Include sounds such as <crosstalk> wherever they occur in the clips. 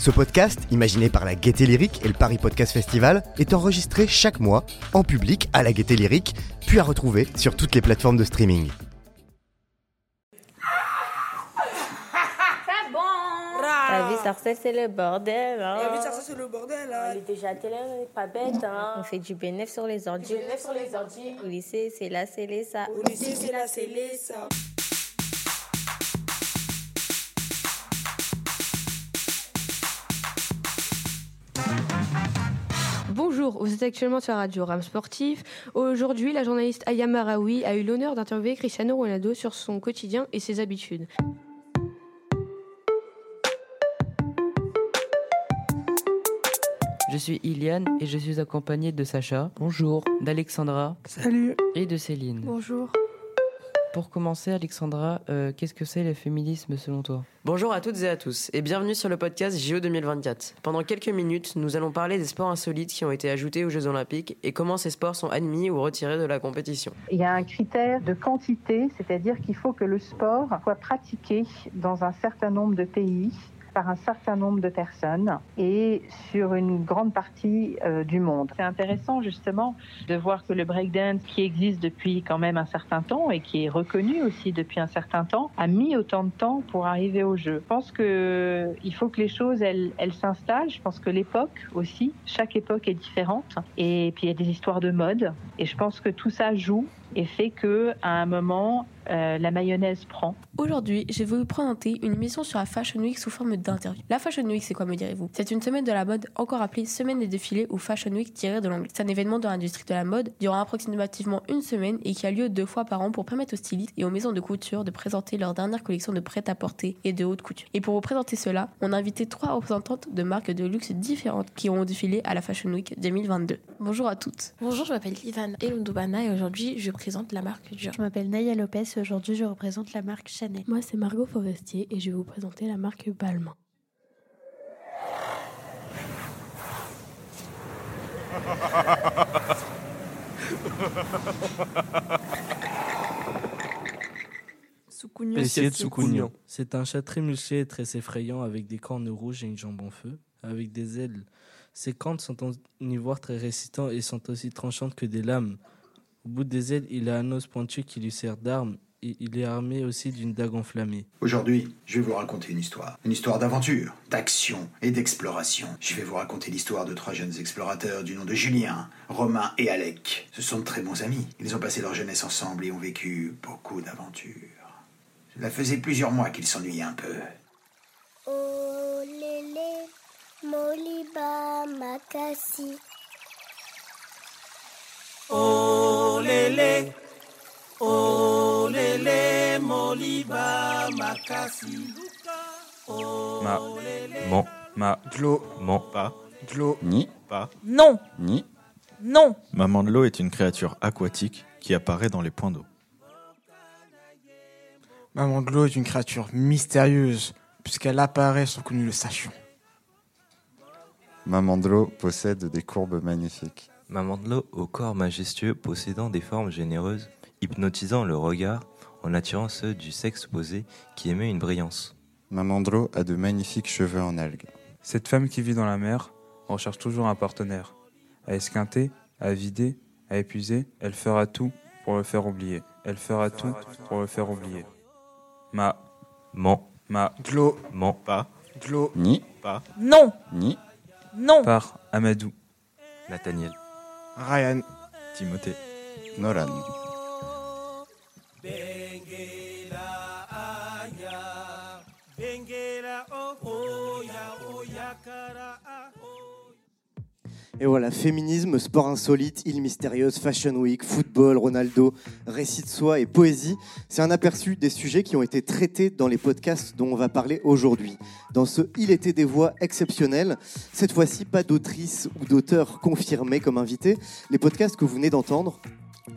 Ce podcast, imaginé par la Gaieté Lyrique et le Paris Podcast Festival, est enregistré chaque mois en public à la Gaieté Lyrique, puis à retrouver sur toutes les plateformes de streaming. C'est bon La vie sarcelle, c'est le bordel. Hein. La vie sarcelle, c'est le bordel. Hein. On est déjà télé, on est pas bête. Hein. On fait du bénéfice sur les ordi. Bénéfice sur les ordi. Au lycée, c'est là, c'est les ça. Au lycée, c'est là, c'est les ça. Bonjour, vous êtes actuellement sur Radio Ram Sportif. Aujourd'hui, la journaliste Aya Maraoui a eu l'honneur d'interviewer Cristiano Ronaldo sur son quotidien et ses habitudes. Je suis Iliane et je suis accompagnée de Sacha. Bonjour. D'Alexandra. Salut. Et de Céline. Bonjour. Pour commencer, Alexandra, euh, qu'est-ce que c'est le féminisme selon toi? Bonjour à toutes et à tous et bienvenue sur le podcast JO 2024. Pendant quelques minutes, nous allons parler des sports insolites qui ont été ajoutés aux Jeux Olympiques et comment ces sports sont admis ou retirés de la compétition. Il y a un critère de quantité, c'est-à-dire qu'il faut que le sport soit pratiqué dans un certain nombre de pays par un certain nombre de personnes et sur une grande partie euh, du monde. C'est intéressant justement de voir que le breakdance qui existe depuis quand même un certain temps et qui est reconnu aussi depuis un certain temps a mis autant de temps pour arriver au jeu. Je pense que il faut que les choses elles s'installent. Je pense que l'époque aussi, chaque époque est différente et puis il y a des histoires de mode et je pense que tout ça joue et fait que à un moment euh, la mayonnaise prend. Aujourd'hui, je vais vous présenter une émission sur la Fashion Week sous forme d'interview. La Fashion Week, c'est quoi me direz-vous? C'est une semaine de la mode, encore appelée semaine des défilés ou Fashion Week tirée de l'anglais. C'est un événement dans l'industrie de la mode durant approximativement une semaine et qui a lieu deux fois par an pour permettre aux stylistes et aux maisons de couture de présenter leur dernière collection de prêt-à-porter et de haute couture. Et pour vous présenter cela, on a invité trois représentantes de marques de luxe différentes qui ont défilé à la Fashion Week 2022. Bonjour à toutes. Bonjour, je m'appelle Ivan Elundubana et aujourd'hui je présente la marque Dior. Je m'appelle Naya Lopez et aujourd'hui je représente la marque Chanel. Moi c'est Margot Forestier et je vais vous présenter la marque Balmain. <laughs> Pessier de. C'est un chat très musclé et très effrayant avec des cornes rouges et une jambe en feu, avec des ailes. Ses cornes sont en ivoire très résistants et sont aussi tranchantes que des lames. Au bout des ailes, il a un os pointu qui lui sert d'arme et il est armé aussi d'une dague enflammée. Aujourd'hui, je vais vous raconter une histoire. Une histoire d'aventure, d'action et d'exploration. Je vais vous raconter l'histoire de trois jeunes explorateurs du nom de Julien, Romain et Alec. Ce sont de très bons amis. Ils ont passé leur jeunesse ensemble et ont vécu beaucoup d'aventures. Cela faisait plusieurs mois qu'ils s'ennuyaient un peu. Oh lélé, moliba. Oh lélé, oh lélé, moliba makasi. Ma, mon, ma, Glo, mon, pas, Glo, ni, pas, Non, ni. non. Maman de l'eau est une créature aquatique qui apparaît dans les points d'eau. Maman de l'eau est une créature mystérieuse, puisqu'elle apparaît sans que nous le sachions. Maman de l'eau possède des courbes magnifiques. Maman de l'eau au corps majestueux possédant des formes généreuses, hypnotisant le regard en attirant ceux du sexe opposé qui aimaient une brillance. Maman de l'eau a de magnifiques cheveux en algues. Cette femme qui vit dans la mer recherche toujours un partenaire. À esquinter, à vider, à épuiser, elle fera tout pour le faire oublier. Elle fera tout pour le faire oublier. Ma, mon, ma, Glo, mon, pas, Glo, ni, pas, Non, ni. non. par Amadou. Nathaniel, ライアン・ティモテ・ノラン Et voilà, féminisme, sport insolite, île mystérieuse, fashion week, football, Ronaldo, récit de soi et poésie, c'est un aperçu des sujets qui ont été traités dans les podcasts dont on va parler aujourd'hui. Dans ce Il était des voix exceptionnelles, cette fois-ci pas d'autrice ou d'auteur confirmé comme invité. Les podcasts que vous venez d'entendre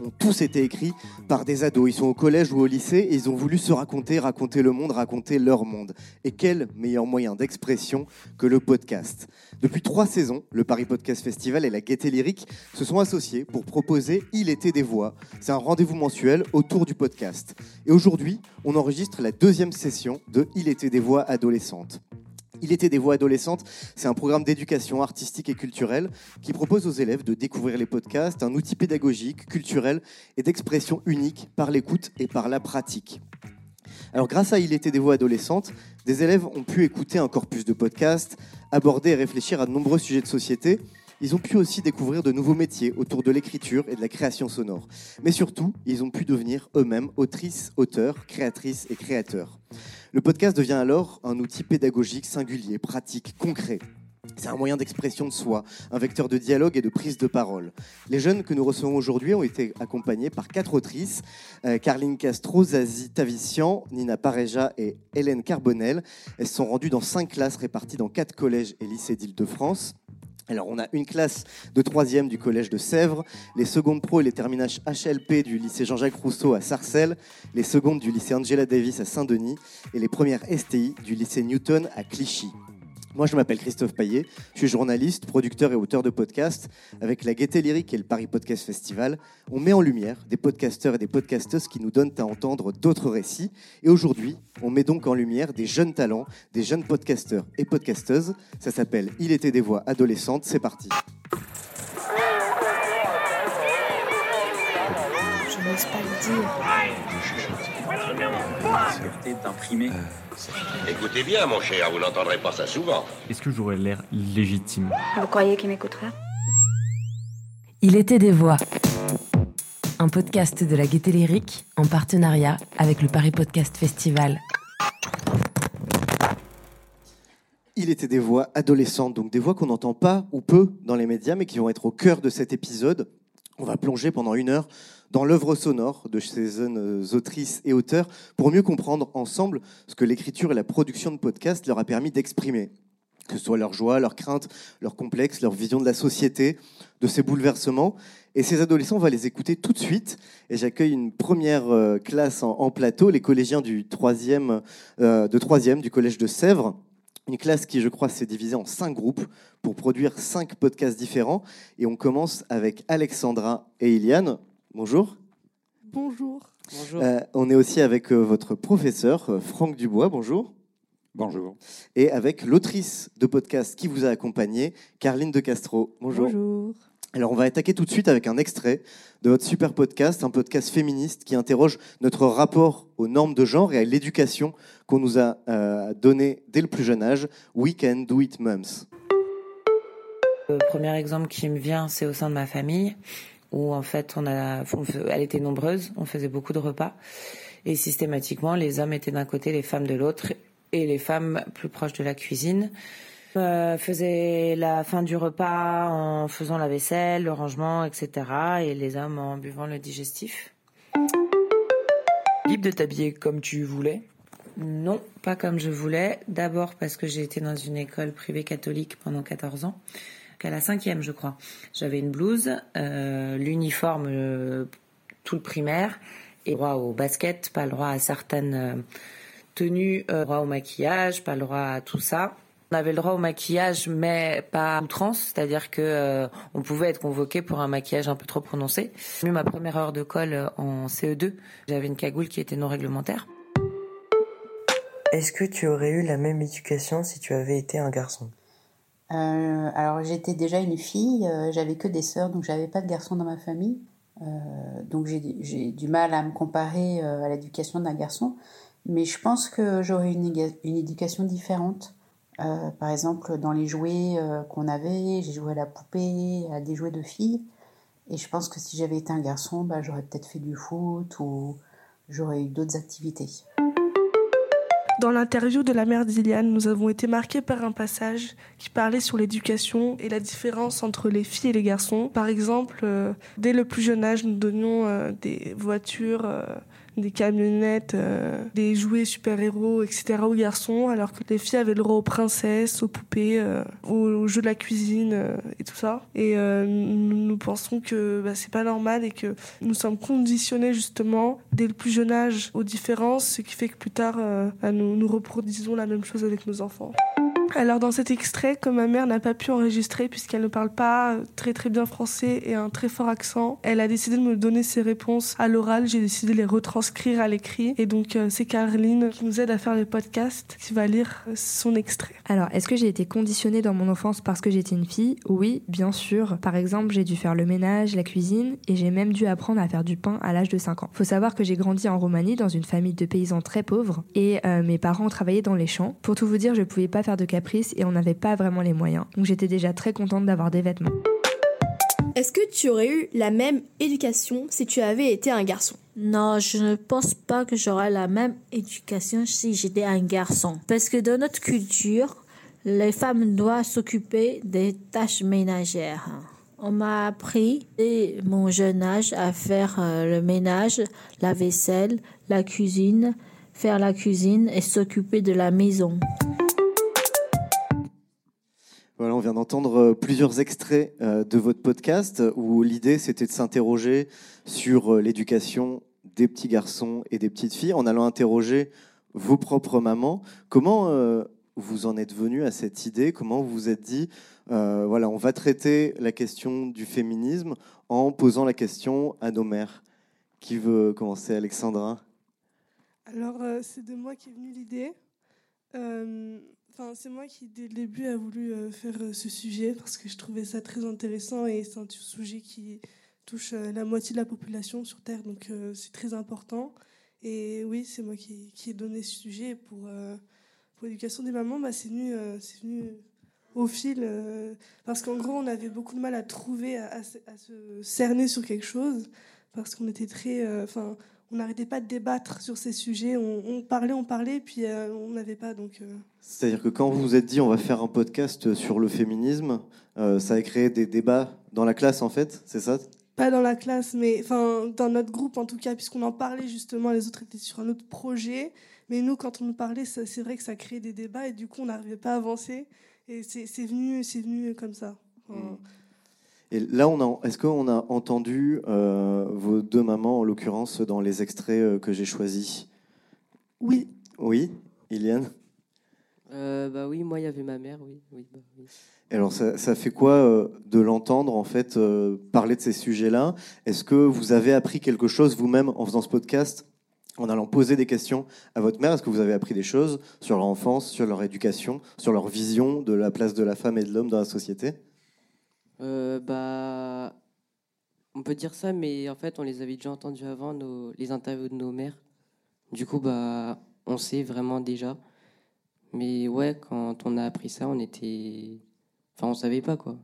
ont tous été écrits par des ados. Ils sont au collège ou au lycée et ils ont voulu se raconter, raconter le monde, raconter leur monde. Et quel meilleur moyen d'expression que le podcast Depuis trois saisons, le Paris Podcast Festival et la Gaieté Lyrique se sont associés pour proposer Il était des voix. C'est un rendez-vous mensuel autour du podcast. Et aujourd'hui, on enregistre la deuxième session de Il était des voix adolescentes. Il était des voix adolescentes, c'est un programme d'éducation artistique et culturelle qui propose aux élèves de découvrir les podcasts, un outil pédagogique, culturel et d'expression unique par l'écoute et par la pratique. Alors grâce à Il était des voix adolescentes, des élèves ont pu écouter un corpus de podcasts, aborder et réfléchir à de nombreux sujets de société. Ils ont pu aussi découvrir de nouveaux métiers autour de l'écriture et de la création sonore. Mais surtout, ils ont pu devenir eux-mêmes autrices, auteurs, créatrices et créateurs. Le podcast devient alors un outil pédagogique singulier, pratique, concret. C'est un moyen d'expression de soi, un vecteur de dialogue et de prise de parole. Les jeunes que nous recevons aujourd'hui ont été accompagnés par quatre autrices, euh, Carline Castro, Zazie Tavissian, Nina Pareja et Hélène Carbonel. Elles se sont rendues dans cinq classes réparties dans quatre collèges et lycées d'Île-de-France. Alors, on a une classe de troisième du collège de Sèvres, les secondes pro et les terminages HLP du lycée Jean-Jacques Rousseau à Sarcelles, les secondes du lycée Angela Davis à Saint-Denis et les premières STI du lycée Newton à Clichy. Moi, je m'appelle Christophe Paillet, je suis journaliste, producteur et auteur de podcasts. Avec la Gaieté Lyrique et le Paris Podcast Festival, on met en lumière des podcasteurs et des podcasteuses qui nous donnent à entendre d'autres récits. Et aujourd'hui, on met donc en lumière des jeunes talents, des jeunes podcasteurs et podcasteuses. Ça s'appelle Il était des voix adolescentes. C'est parti. Je n'ose pas le dire. d'imprimé. Écoutez bien, mon cher, vous n'entendrez pas ça souvent. Est-ce que j'aurais l'air légitime? Vous croyez qu'il m'écoutera? Il était des voix. Un podcast de la Gaieté Lyrique en partenariat avec le Paris Podcast Festival. Il était des voix adolescentes, donc des voix qu'on n'entend pas ou peu dans les médias, mais qui vont être au cœur de cet épisode. On va plonger pendant une heure dans l'œuvre sonore de ces jeunes autrices et auteurs pour mieux comprendre ensemble ce que l'écriture et la production de podcasts leur a permis d'exprimer. Que ce soit leur joie, leur crainte, leur complexe, leur vision de la société, de ces bouleversements. Et ces adolescents, on va les écouter tout de suite. Et j'accueille une première euh, classe en, plateau, les collégiens du troisième, euh, de troisième du collège de Sèvres. Une classe qui, je crois, s'est divisée en cinq groupes pour produire cinq podcasts différents. Et on commence avec Alexandra et Iliane. Bonjour. Bonjour. Bonjour. Euh, on est aussi avec euh, votre professeur, euh, Franck Dubois. Bonjour. Bonjour. Et avec l'autrice de podcast qui vous a accompagné, Carline de Castro. Bonjour. Bonjour. Alors, on va attaquer tout de suite avec un extrait de votre super podcast, un podcast féministe qui interroge notre rapport aux normes de genre et à l'éducation qu'on nous a euh, donné dès le plus jeune âge. We Can Do It Mums. Le premier exemple qui me vient, c'est au sein de ma famille où en fait on a, on, elle était nombreuse, on faisait beaucoup de repas et systématiquement les hommes étaient d'un côté, les femmes de l'autre et les femmes plus proches de la cuisine euh, faisaient la fin du repas en faisant la vaisselle, le rangement, etc. et les hommes en buvant le digestif. Libre de t'habiller comme tu voulais? Non, pas comme je voulais. D'abord parce que j'ai été dans une école privée catholique pendant 14 ans à la cinquième, je crois. J'avais une blouse, euh, l'uniforme, euh, tout le primaire, et droit au basket, pas le droit à certaines euh, tenues, droit au maquillage, pas le droit à tout ça. On avait le droit au maquillage, mais pas à outrance, c'est-à-dire que on pouvait être convoqué pour un maquillage un peu trop prononcé. J'ai eu ma première heure de colle en CE2. J'avais une cagoule qui était non réglementaire. Est-ce que tu aurais eu la même éducation si tu avais été un garçon? Euh, alors j'étais déjà une fille, euh, j'avais que des sœurs, donc j'avais pas de garçons dans ma famille. Euh, donc j'ai du mal à me comparer à l'éducation d'un garçon, mais je pense que j'aurais une, une éducation différente. par exemple, dans les jouets qu'on avait, j'ai joué à la poupée, à des jouets de filles, et je pense que si j'avais été un garçon, bah, j'aurais peut-être fait du foot ou j'aurais eu d'autres activités. Dans l'interview de la mère d'Iliane, nous avons été marqués par un passage qui parlait sur l'éducation et la différence entre les filles et les garçons. Par exemple, euh, dès le plus jeune âge, nous donnions euh, des voitures, euh, des camionnettes, euh, des jouets super-héros, etc. aux garçons, alors que les filles avaient le droit aux princesses, aux poupées, euh, aux, jeux de la cuisine euh, et tout ça. Et nous, pensons que bah, c'est pas normal et que nous sommes conditionnés justement dès le plus jeune âge aux différences, ce qui fait que plus tard, bah, nous reproduisons la même chose avec nos enfants. Alors dans cet extrait, comme ma mère n'a pas pu enregistrer puisqu'elle ne parle pas très très bien français et un très fort accent, elle a décidé de me donner ses réponses à l'oral. J'ai décidé de les retranscrire à l'écrit. Et donc euh, c'est Caroline qui nous aide à faire les podcasts qui va lire son extrait. Alors est-ce que j'ai été conditionnée dans mon enfance parce que j'étais une fille? Oui, bien sûr. Par exemple, j'ai dû faire le ménage, la cuisine et j'ai même dû apprendre à faire du pain à l'âge de 5 ans. Faut savoir que j'ai grandi en Roumanie dans une famille de paysans très pauvres et euh, mes parents travaillaient dans les champs. Pour tout vous dire, je pouvais pas faire de et on n'avait pas vraiment les moyens. Donc j'étais déjà très contente d'avoir des vêtements. Est-ce que tu aurais eu la même éducation si tu avais été un garçon? Non, je ne pense pas que j'aurais la même éducation si j'étais un garçon. Parce que dans notre culture, les femmes doivent s'occuper des tâches ménagères. On m'a appris dès mon jeune âge à faire euh, le ménage, la vaisselle, la cuisine, faire la cuisine et s'occuper de la maison. Voilà, on vient d'entendre euh, plusieurs extraits euh, de votre podcast où l'idée c'était de s'interroger sur euh, l'éducation des petits garçons et des petites filles en allant interroger vos propres mamans. Comment vous en êtes venu à cette idée? Comment vous vous êtes dit voilà, on va traiter la question du féminisme en posant la question à nos mères? Qui veut commencer, Alexandra? Alors, c'est de moi qui est venue l'idée. Enfin, c'est moi qui, dès le début, a voulu euh, faire euh, ce sujet parce que je trouvais ça très intéressant et c'est un sujet qui touche euh, la moitié de la population sur Terre, donc c'est très important. Et oui, c'est moi qui, qui, ai donné ce sujet pour, pour l'éducation des mamans. Bah, c'est venu, c'est venu au fil parce qu'en gros, on avait beaucoup de mal à trouver, à, se cerner sur quelque chose parce qu'on était très. On n'arrêtait pas de débattre sur ces sujets. On, parlait, on parlait, puis on n'avait pas. Donc. C'est-à-dire que quand vous vous êtes dit on va faire un podcast sur le féminisme, euh, ça a créé des débats dans la classe en fait, c'est ça? Pas dans la classe, mais enfin dans notre groupe en tout cas, puisqu'on en parlait justement, les autres étaient sur un autre projet. Mais nous, quand on nous parlait, c'est vrai que ça créait des débats et du coup on n'arrivait pas à avancer. Et c'est venu, c'est venu comme ça. Hmm. Et là, on est-ce qu'on a entendu euh, vos deux mamans, en l'occurrence, dans les extraits euh, que j'ai choisis? Oui. Oui, Iliane? Euh, bah oui, moi il y avait ma mère, oui. oui, bah Alors ça, ça, fait quoi euh, de l'entendre en fait euh, parler de ces sujets-là? Est-ce que vous avez appris quelque chose vous-même en faisant ce podcast, en allant poser des questions à votre mère? Est-ce que vous avez appris des choses sur leur enfance, sur leur éducation, sur leur vision de la place de la femme et de l'homme dans la société? Bah, on peut dire ça, mais en fait on les avait déjà entendus avant, nos, les interviews de nos mères. Du coup, bah, on sait vraiment déjà. Mais ouais, quand on a appris ça, on était. Enfin, on savait pas quoi.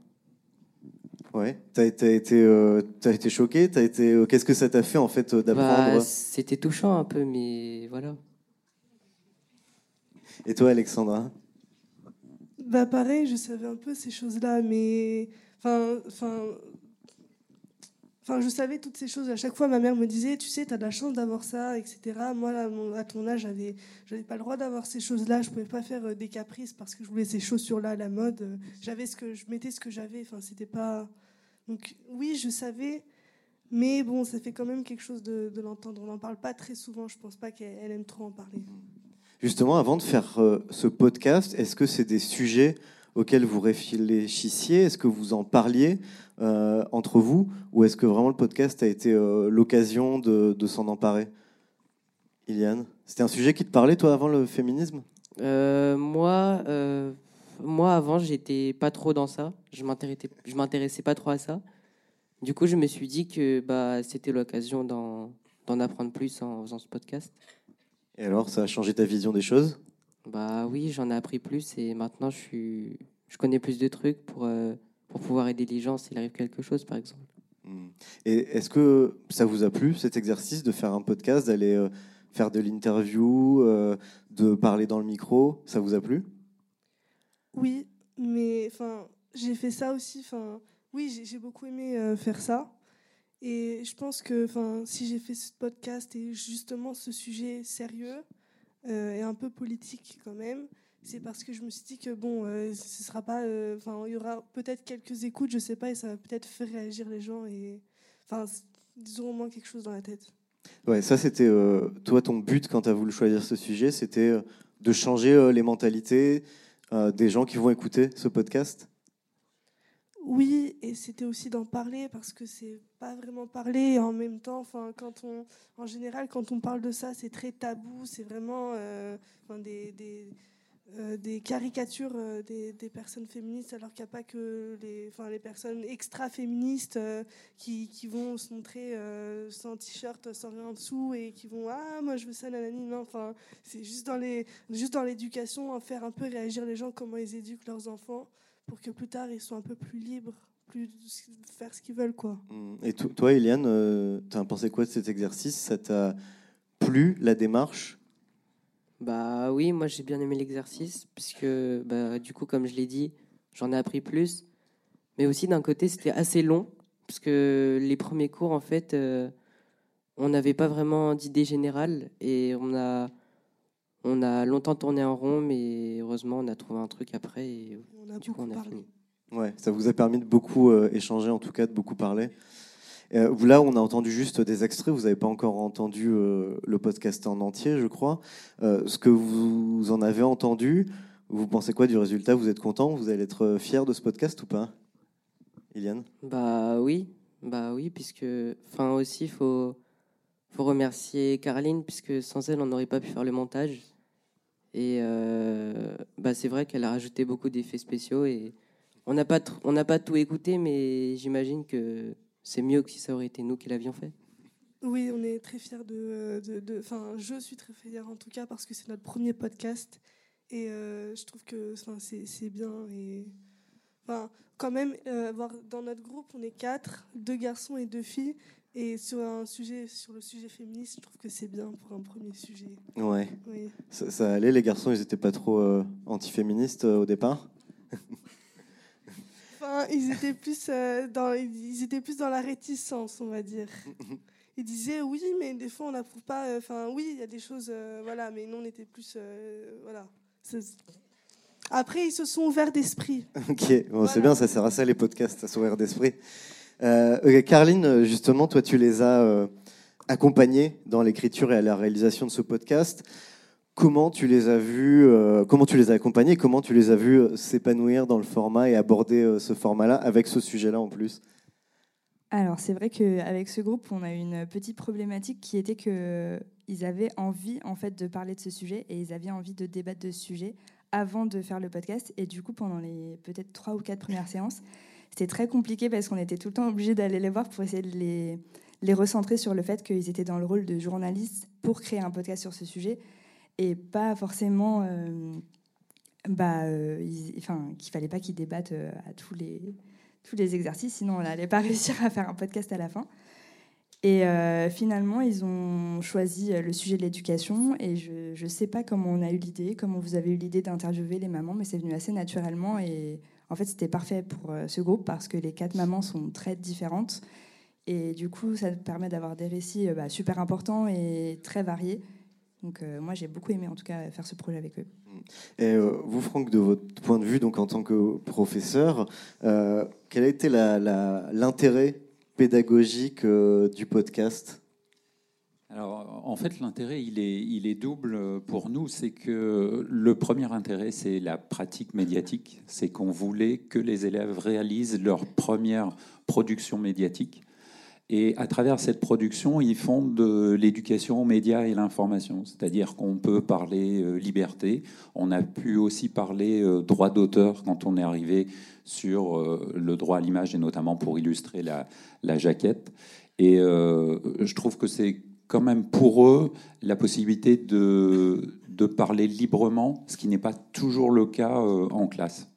Ouais. T'as été, été, euh, as été choqué? T'as été. Euh, qu'est-ce que ça t'a fait en fait euh, d'apprendre? Bah, C'était touchant un peu, mais voilà. Et toi, Alexandra? Bah pareil, je savais un peu ces choses-là, mais enfin, enfin, Enfin, je savais toutes ces choses. À chaque fois, ma mère me disait, tu sais, tu as de la chance d'avoir ça, etc. Moi, à ton âge, j'avais, j'avais pas le droit d'avoir ces choses-là. Je pouvais pas faire euh, des caprices parce que je voulais ces chaussures-là à la mode. J'avais ce que je mettais ce que j'avais. Enfin, c'était pas. Donc, oui, je savais, mais bon, ça fait quand même quelque chose de, l'entendre. On n'en parle pas très souvent. Je pense pas qu'elle aime trop en parler. Justement, avant de faire euh, ce podcast, est-ce que c'est des sujets auxquels vous réfléchissiez Est-ce que vous en parliez euh, entre vous Ou est-ce que vraiment le podcast a été euh, l'occasion de, s'en emparer? Iliane C'était un sujet qui te parlait, toi, avant le féminisme? Euh, Moi, moi, avant, j'étais pas trop dans ça. Je m'intéressais, je m'intéressais pas trop à ça. Du coup, je me suis dit que bah, c'était l'occasion d'en, d'en apprendre plus en faisant ce podcast. Et alors, ça a changé ta vision des choses? Bah oui, j'en ai appris plus et maintenant je suis, je connais plus de trucs pour pour pouvoir aider les gens s'il arrive quelque chose, par exemple. Hmm. Et est-ce que ça vous a plu cet exercice de faire un podcast, d'aller euh, faire de l'interview, euh, de parler dans le micro? Ça vous a plu? Oui, mais enfin, j'ai fait ça aussi. Enfin, oui, j'ai beaucoup aimé euh, faire ça. Et je pense que enfin, si j'ai fait ce podcast et justement ce sujet sérieux euh, et un peu politique quand même, c'est parce que je me suis dit que bon, euh, ce sera pas, euh, enfin, il y aura peut-être quelques écoutes, je sais pas, et ça va peut-être faire réagir les gens et enfin, ils auront au moins quelque chose dans la tête. Ouais, ça c'était euh, toi ton but quand tu as voulu choisir ce sujet, c'était euh, de changer euh, les mentalités euh, des gens qui vont écouter ce podcast? Oui, et c'était aussi d'en parler parce que c'est pas vraiment parler en même temps, enfin, quand on, en général, quand on parle de ça, c'est très tabou, c'est vraiment euh, des, des, euh, caricatures euh, des, personnes féministes, alors qu'il n'y a pas que les, enfin, les personnes extra-féministes qui, qui vont se montrer sans t-shirt, sans rien en dessous et qui vont ah moi je veux ça nanani non, enfin c'est juste dans l'éducation, faire un peu réagir les gens comment ils éduquent leurs enfants pour que plus tard ils soient un peu plus libres, plus faire ce qu'ils veulent quoi. Et to- toi, Eliane, tu as pensé quoi de cet exercice? Ça t'a plu la démarche? Bah oui, moi j'ai bien aimé l'exercice, puisque bah, du coup, comme je l'ai dit, j'en ai appris plus. Mais aussi d'un côté, c'était assez long, parce que les premiers cours, en fait, euh, on n'avait pas vraiment d'idée générale, et on a, on a longtemps tourné en rond, mais heureusement, on a trouvé un truc après, et On a du coup, on a fini. Ouais, ça vous a permis de beaucoup euh, échanger, en tout cas de beaucoup parler. Euh, là, on a entendu juste des extraits, vous n'avez pas encore entendu euh, le podcast en entier, je crois. Euh, ce que vous en avez entendu, vous pensez quoi du résultat? Vous êtes content? Vous allez être fier de ce podcast ou pas? Eliane Bah oui, bah oui, puisque, enfin aussi, il faut, faut remercier Caroline, puisque sans elle, on n'aurait pas pu faire le montage. Et euh, bah c'est vrai qu'elle a rajouté beaucoup d'effets spéciaux et on n'a pas, pas tout écouté, mais j'imagine que c'est mieux que si ça aurait été nous qui l'avions fait. Oui, on est très fiers de. de- Enfin, je suis très fière en tout cas parce que c'est notre premier podcast et euh, je trouve que c'est bien. Et quand même, euh, dans notre groupe, on est quatre, deux garçons et deux filles. Et sur un sujet, sur le sujet féministe, je trouve que c'est bien pour un premier sujet. Ouais. Oui. Ça, ça allait, les garçons, ils n'étaient pas trop euh, antiféministes euh, au départ? <laughs> Enfin, ils étaient plus euh, dans, ils étaient plus dans la réticence, on va dire. <laughs> Ils disaient oui, mais des fois on n'approuve pas. euh, Enfin, oui, il y a des choses, voilà, mais nous on était plus, voilà. Après, ils se sont ouverts d'esprit. Ok, bon, c'est bien, ça sert à ça les podcasts, à s'ouvrir d'esprit. Euh, Carline, justement, toi, tu les as euh, accompagnés dans l'écriture et à la réalisation de ce podcast. Comment tu les as vus, euh, comment tu les as accompagnés, comment tu les as vus euh, s'épanouir dans le format et aborder ce format-là avec ce sujet-là en plus? Alors, c'est vrai qu'avec ce groupe, on a eu une petite problématique qui était qu'ils avaient envie en fait, de parler de ce sujet et ils avaient envie de débattre de ce sujet avant de faire le podcast. Et du coup, pendant les peut-être trois ou quatre premières séances, c'était très compliqué parce qu'on était tout le temps obligé d'aller les voir pour essayer de les, recentrer sur le fait qu'ils étaient dans le rôle de journalistes pour créer un podcast sur ce sujet et pas forcément euh, bah, euh, enfin, qu'il fallait pas qu'ils débattent euh, à tous les, tous les exercices, sinon on n'allait pas <laughs> réussir à faire un podcast à la fin. Et euh, finalement, ils ont choisi le sujet de l'éducation. Et je ne sais pas comment on a eu l'idée, comment vous avez eu l'idée d'interviewer les mamans, mais c'est venu assez naturellement. Et en fait, c'était parfait pour euh, ce groupe parce que les quatre mamans sont très différentes. Et du coup, ça permet d'avoir des récits euh, bah, super importants et très variés. Donc euh, moi, j'ai beaucoup aimé en tout cas faire ce projet avec eux. Et vous, Franck, de votre point de vue, donc en tant que professeur, quel a été l'intérêt pédagogique du podcast? Alors, en fait, l'intérêt, il est, double pour nous. C'est que le premier intérêt, c'est la pratique médiatique. C'est qu'on voulait que les élèves réalisent leur première production médiatique. Et à travers cette production, ils font de l'éducation aux médias et l'information. C'est-à-dire qu'on peut parler euh, liberté. On a pu aussi parler euh, droit d'auteur quand on est arrivé sur euh, le droit à l'image et notamment pour illustrer la, jaquette. Et je trouve que c'est quand même pour eux la possibilité de, de parler librement, ce qui n'est pas toujours le cas euh, en classe.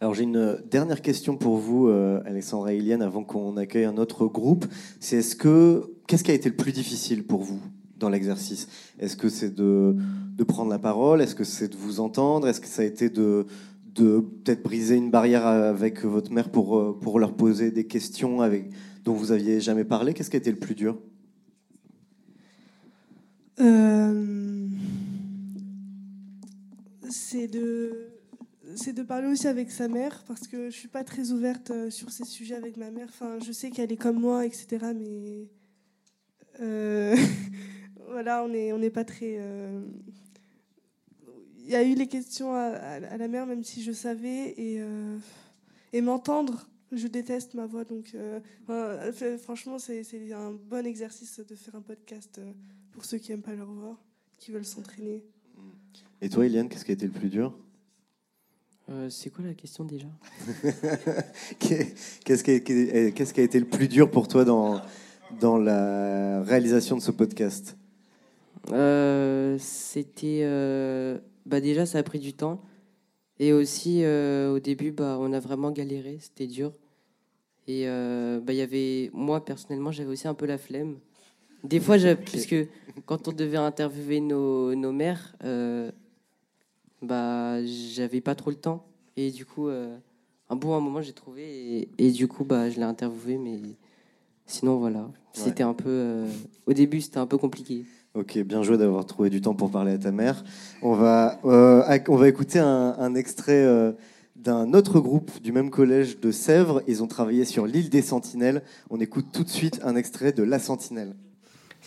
Alors j'ai une dernière question pour vous, euh, Alexandra et Eliane, avant qu'on accueille un autre groupe. C'est est-ce que qu'est-ce qui a été le plus difficile pour vous dans l'exercice? Est-ce que c'est de, de prendre la parole? Est-ce que c'est de vous entendre? Est-ce que ça a été de, de peut-être briser une barrière avec votre mère pour, euh, pour leur poser des questions avec, dont vous aviez jamais parlé? Qu'est-ce qui a été le plus dur? Euh, c'est de c'est de parler aussi avec sa mère parce que je suis pas très ouverte euh, sur ces sujets avec ma mère. Enfin, je sais qu'elle est comme moi, etc. Mais euh, <laughs> voilà, on n'est on n'est pas très. Il y a eu les questions à, la mère, même si je savais et et m'entendre. Je déteste ma voix, donc franchement, c'est un bon exercice de faire un podcast pour ceux qui aiment pas leur voix, qui veulent s'entraîner. Et toi, Eliane, qu'est-ce qui a été le plus dur? Euh, c'est quoi la question déjà? <laughs> Qu'est-ce qui, a- qu'est-ce qui a été le plus dur pour toi dans, dans la réalisation de ce podcast? Euh, C'était. euh, Bah déjà, ça a pris du temps. Et aussi, euh, au début, bah, on a vraiment galéré. C'était dur. Et euh, bah, il y avait. Moi, personnellement, j'avais aussi un peu la flemme. Des fois, j'ai- puisque quand on devait interviewer nos, nos mères, euh, bah, j'avais pas trop le temps. Et du coup, euh, un bon moment, j'ai trouvé. Et, et du coup, bah, je l'ai interviewé. Mais sinon, voilà. C'était un peu. euh, Au début, c'était un peu compliqué. Ok, bien joué d'avoir trouvé du temps pour parler à ta mère. On va, on va écouter un, un extrait d'un autre groupe du même collège de Sèvres. Ils ont travaillé sur l'île des Sentinelles. On écoute tout de suite un extrait de La Sentinelle.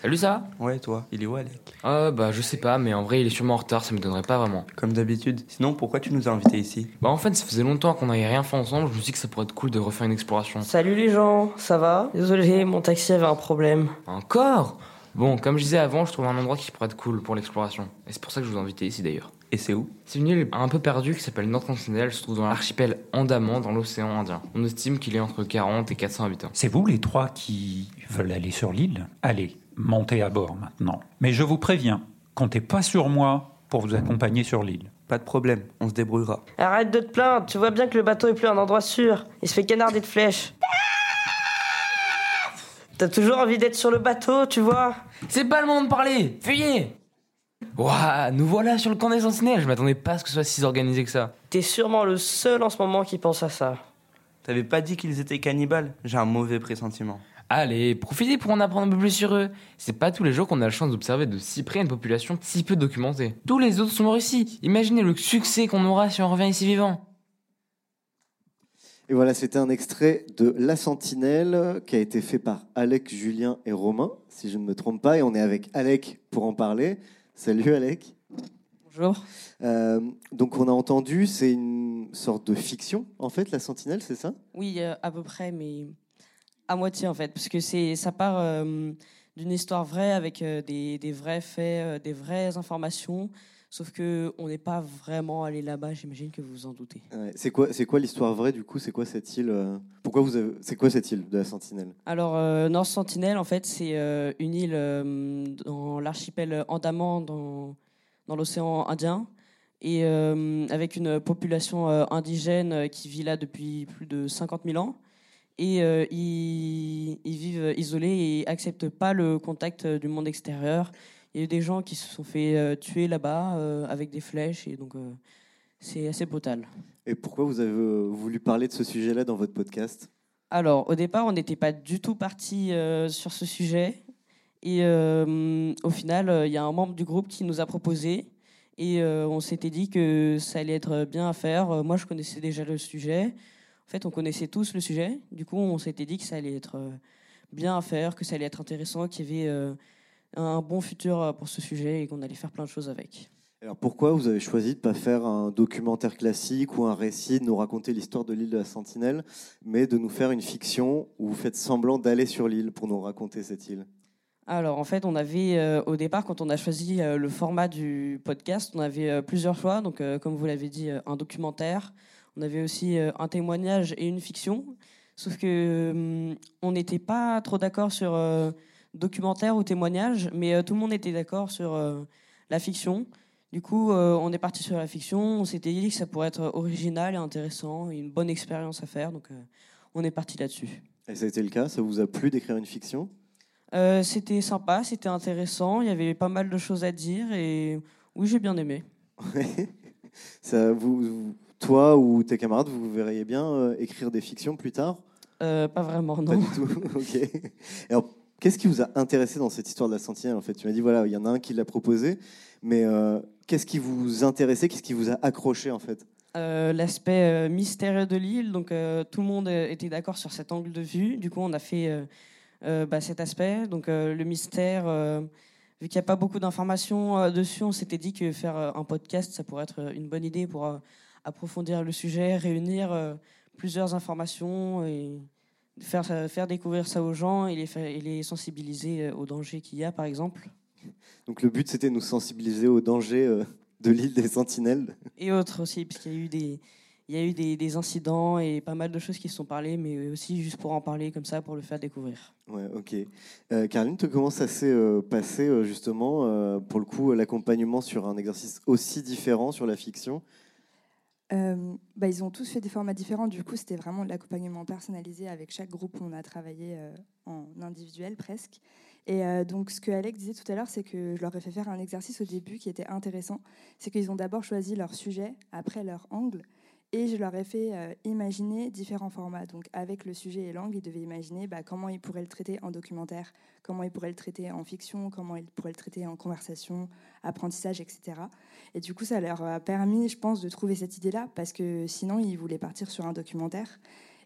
Salut ça Ouais, toi, il est où, Alec? Ah bah je sais pas, mais en vrai il est sûrement en retard, ça me donnerait pas vraiment. Comme d'habitude. Sinon, pourquoi tu nous as invités ici? Bah en fait ça faisait longtemps qu'on n'avait rien fait ensemble, je me suis dit que ça pourrait être cool de refaire une exploration. Salut les gens, ça va? Désolé, mon taxi avait un problème. Encore? Bon, comme je disais avant, je trouve un endroit qui pourrait être cool pour l'exploration. Et c'est pour ça que je vous ai invité ici d'ailleurs. Et c'est où? C'est une île un peu perdue qui s'appelle North Sentinel, elle se trouve dans l'archipel Andaman dans l'océan Indien. On estime qu'il est entre 40 et 400 habitants. C'est vous les trois qui veulent aller sur l'île? Allez, montez à bord maintenant. Mais je vous préviens, comptez pas sur moi pour vous accompagner sur l'île. Pas de problème, on se débrouillera. Arrête de te plaindre, tu vois bien que le bateau est plus un endroit sûr. Il se fait canarder de flèches. T'as toujours envie d'être sur le bateau, tu vois C'est pas le moment de parler Fuyez Ouah, nous voilà sur le camp des sentinelles, je m'attendais pas à ce que ce soit si organisé que ça. T'es sûrement le seul en ce moment qui pense à ça. T'avais pas dit qu'ils étaient cannibales? J'ai un mauvais pressentiment. Allez, profitez pour en apprendre un peu plus sur eux. C'est pas tous les jours qu'on a la chance d'observer de si près une population si peu documentée. Tous les autres sont morts ici. Imaginez le succès qu'on aura si on revient ici vivant. Et voilà, c'était un extrait de La Sentinelle qui a été fait par Alec, Julien et Romain, si je ne me trompe pas. Et on est avec Alec pour en parler. Salut Alec. Bonjour. Euh, donc on a entendu, c'est une sorte de fiction en fait, La Sentinelle, c'est ça? Oui, euh, à peu près, mais à moitié en fait, parce que c'est ça part euh, d'une histoire vraie avec euh, des, des vrais faits, euh, des vraies informations. Sauf que on n'est pas vraiment allé là-bas. J'imagine que vous vous en doutez. Ouais, C'est quoi, c'est quoi l'histoire vraie du coup? C'est quoi cette île Pourquoi vous avez, c'est quoi cette île de La Sentinelle? Alors, North Sentinel, en fait, c'est une île dans l'archipel Andaman, dans, dans l'océan Indien, et avec une population indigène qui vit là depuis plus de 50 000 ans. Et euh, ils, ils vivent isolés et acceptent pas le contact euh, du monde extérieur. Il y a eu des gens qui se sont fait euh, tuer là-bas avec des flèches, et donc c'est assez brutal. Et pourquoi vous avez voulu parler de ce sujet-là dans votre podcast? Alors, au départ, on n'était pas du tout parti sur ce sujet. Et au final, il y a un membre du groupe qui nous a proposé. Et on s'était dit que ça allait être bien à faire. Moi, je connaissais déjà le sujet. En fait, on connaissait tous le sujet. Du coup, on s'était dit que ça allait être euh, bien à faire, que ça allait être intéressant, qu'il y avait euh, un bon futur euh, pour ce sujet et qu'on allait faire plein de choses avec. Alors pourquoi vous avez choisi de ne pas faire un documentaire classique ou un récit, de nous raconter l'histoire de l'île de la Sentinelle, mais de nous faire une fiction où vous faites semblant d'aller sur l'île pour nous raconter cette île? Alors en fait, on avait euh, au départ, quand on a choisi euh, le format du podcast, on avait euh, plusieurs choix. Donc comme vous l'avez dit, un documentaire. On avait aussi euh, un témoignage et une fiction. Sauf que hum, on n'était pas trop d'accord sur euh, documentaire ou témoignage, mais euh, tout le monde était d'accord sur la fiction. Du coup, on est parti sur la fiction. On s'était dit que ça pourrait être original et intéressant, et une bonne expérience à faire. Donc on est parti là-dessus. Et ça a été le cas? Ça vous a plu d'écrire une fiction? C'était sympa, c'était intéressant, il y avait pas mal de choses à dire et oui, j'ai bien aimé. <laughs> Ça, vous, vous- Toi ou tes camarades, vous verriez bien euh, écrire des fictions plus tard? Euh, pas vraiment, non. Pas du tout. <laughs> ok. Alors, qu'est-ce qui vous a intéressé dans cette histoire de la sentinelle En fait, tu m'as dit voilà, il y en a un qui l'a proposé, mais euh, qu'est-ce qui vous intéressait? Qu'est-ce qui vous a accroché en fait? Euh, L'aspect mystérieux de l'île, donc tout le monde était d'accord sur cet angle de vue. Du coup, on a fait bah, cet aspect. Donc le mystère, vu qu'il n'y a pas beaucoup d'informations euh, dessus, on s'était dit que faire euh, un podcast, ça pourrait être une bonne idée pour euh, approfondir le sujet, réunir euh, plusieurs informations et faire, faire découvrir ça aux gens et les, faire- et les sensibiliser euh, aux dangers qu'il y a, par exemple. Donc le but c'était de nous sensibiliser aux dangers euh, de l'île des Sentinelles. Et autres aussi, puisqu'il y a eu des, il y a eu des, des incidents et pas mal de choses qui se sont parlées, mais aussi juste pour en parler comme ça, pour le faire découvrir. Ouais, ok. Euh, Caroline, te comment ça s'est euh, passé justement pour le coup l'accompagnement sur un exercice aussi différent sur la fiction Euh, bah, ils ont tous fait des formats différents. Du coup, c'était vraiment de l'accompagnement personnalisé avec chaque groupe. On a travaillé euh, en individuel presque. Et euh, donc, ce que Alex disait tout à l'heure, c'est que je leur ai fait faire un exercice au début qui était intéressant. C'est qu'ils ont d'abord choisi leur sujet, après leur angle. Et je leur ai fait euh, imaginer différents formats. Donc, avec le sujet et l'angle, ils devaient imaginer bah, comment ils pourraient le traiter en documentaire, comment ils pourraient le traiter en fiction, comment ils pourraient le traiter en conversation, apprentissage, etc. Et du coup, ça leur a permis, je pense, de trouver cette idée-là, parce que sinon, ils voulaient partir sur un documentaire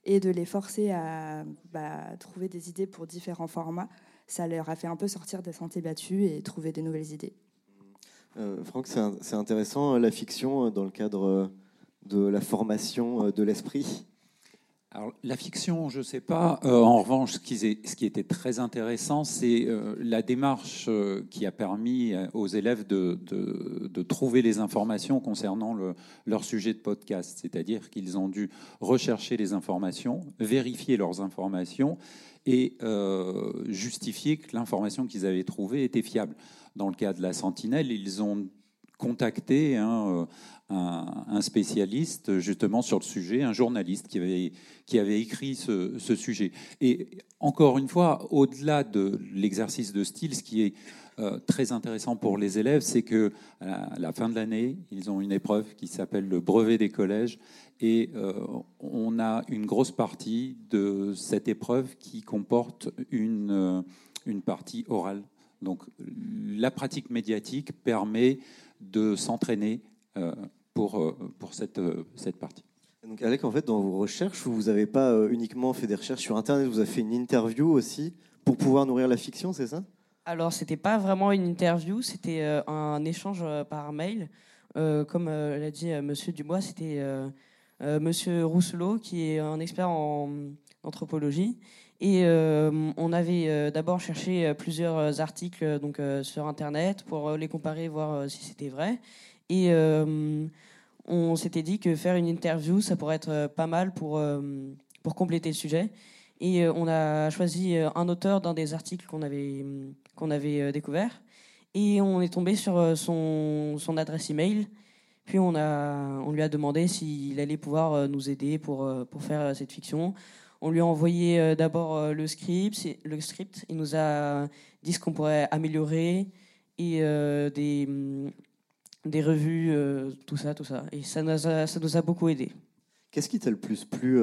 et de les forcer à bah, trouver des idées pour différents formats. Ça leur a fait un peu sortir des sentiers battus et trouver des nouvelles idées. Euh, Franck, c'est intéressant la fiction euh, dans le cadre de la formation euh, de l'esprit? Alors, la fiction, je ne sais pas. Euh, en revanche, ce qui, est- ce qui était très intéressant, c'est euh, la démarche qui a permis aux élèves de, de- trouver les informations concernant le- leur sujet de podcast. C'est-à-dire qu'ils ont dû rechercher les informations, vérifier leurs informations et justifier que l'information qu'ils avaient trouvée était fiable. Dans le cas de la Sentinelle, ils ont contacté un, euh, un- spécialiste justement sur le sujet, un journaliste qui avait, écrit ce, sujet. Et encore une fois, au-delà de l'exercice de style, ce qui est euh, très intéressant pour les élèves, c'est que la, fin de l'année, ils ont une épreuve qui s'appelle le brevet des collèges, et euh, on a une grosse partie de cette épreuve qui comporte une partie orale. Donc la pratique médiatique permet de s'entraîner euh, pour, euh, pour cette, euh, cette partie. Donc Alec, en fait, dans vos recherches, vous n'avez pas uniquement fait des recherches sur Internet, vous avez fait une interview aussi pour pouvoir nourrir la fiction, c'est ça? Alors, c'était pas vraiment une interview, c'était un échange par mail. Euh, comme euh, l'a dit euh, Monsieur Dubois, c'était euh, euh, Monsieur Rousselot, qui est un expert en anthropologie. Et euh, on avait euh, d'abord cherché euh, plusieurs articles donc, sur Internet pour les comparer, voir si c'était vrai. Et on s'était dit que faire une interview, ça pourrait être pas mal pour, pour compléter le sujet. Et on a choisi un auteur d'un des articles qu'on avait, qu'on avait découvert. Et on est tombé sur son, son adresse email. Puis on, a, on lui a demandé s'il allait pouvoir nous aider pour, pour faire cette fiction. On lui a envoyé euh, d'abord euh, le script, le script. Il nous a dit ce qu'on pourrait améliorer et euh, des, hum, des revues, tout ça, tout ça. Et ça nous a, ça nous a beaucoup aidé. Qu'est-ce qui t'a le plus plu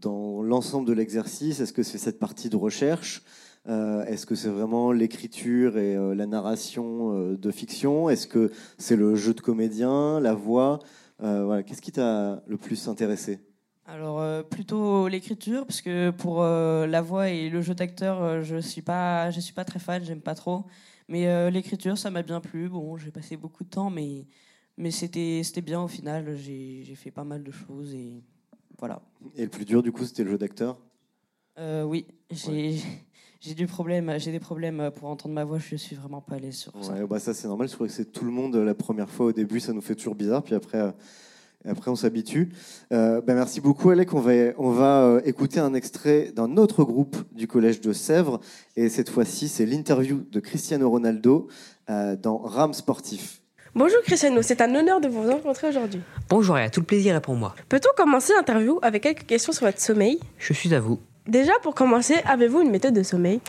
dans l'ensemble de l'exercice? Est-ce que c'est cette partie de recherche? Est-ce que c'est vraiment l'écriture et la narration de fiction? Est-ce que c'est le jeu de comédien, la voix? Voilà. Qu'est-ce qui t'a le plus intéressé? Alors euh, plutôt l'écriture parce que pour euh, la voix et le jeu d'acteur euh, je suis pas je suis pas très fan j'aime pas trop. Mais l'écriture ça m'a bien plu. Bon j'ai passé beaucoup de temps mais mais c'était c'était bien au final. J'ai j'ai fait pas mal de choses et voilà. Et le plus dur, du coup, c'était le jeu d'acteur? Oui. J'ai <laughs> j'ai du problème j'ai des problèmes pour entendre ma voix. Je suis vraiment pas à l'aise sur ça. Bah ça c'est normal. Je crois que c'est tout le monde la première fois au début, ça nous fait toujours bizarre, puis après, et après on s'habitue. Euh, bah, merci beaucoup Alec. On va, on va euh, écouter un extrait d'un autre groupe du collège de Sèvres, et cette fois-ci c'est l'interview de Cristiano Ronaldo euh, dans Ram Sportif. Bonjour Cristiano, c'est un honneur de vous rencontrer aujourd'hui. Bonjour et à tout le plaisir est pour moi. Peut-on commencer l'interview avec quelques questions sur votre sommeil? Je suis à vous. Déjà, pour commencer, avez-vous une méthode de sommeil?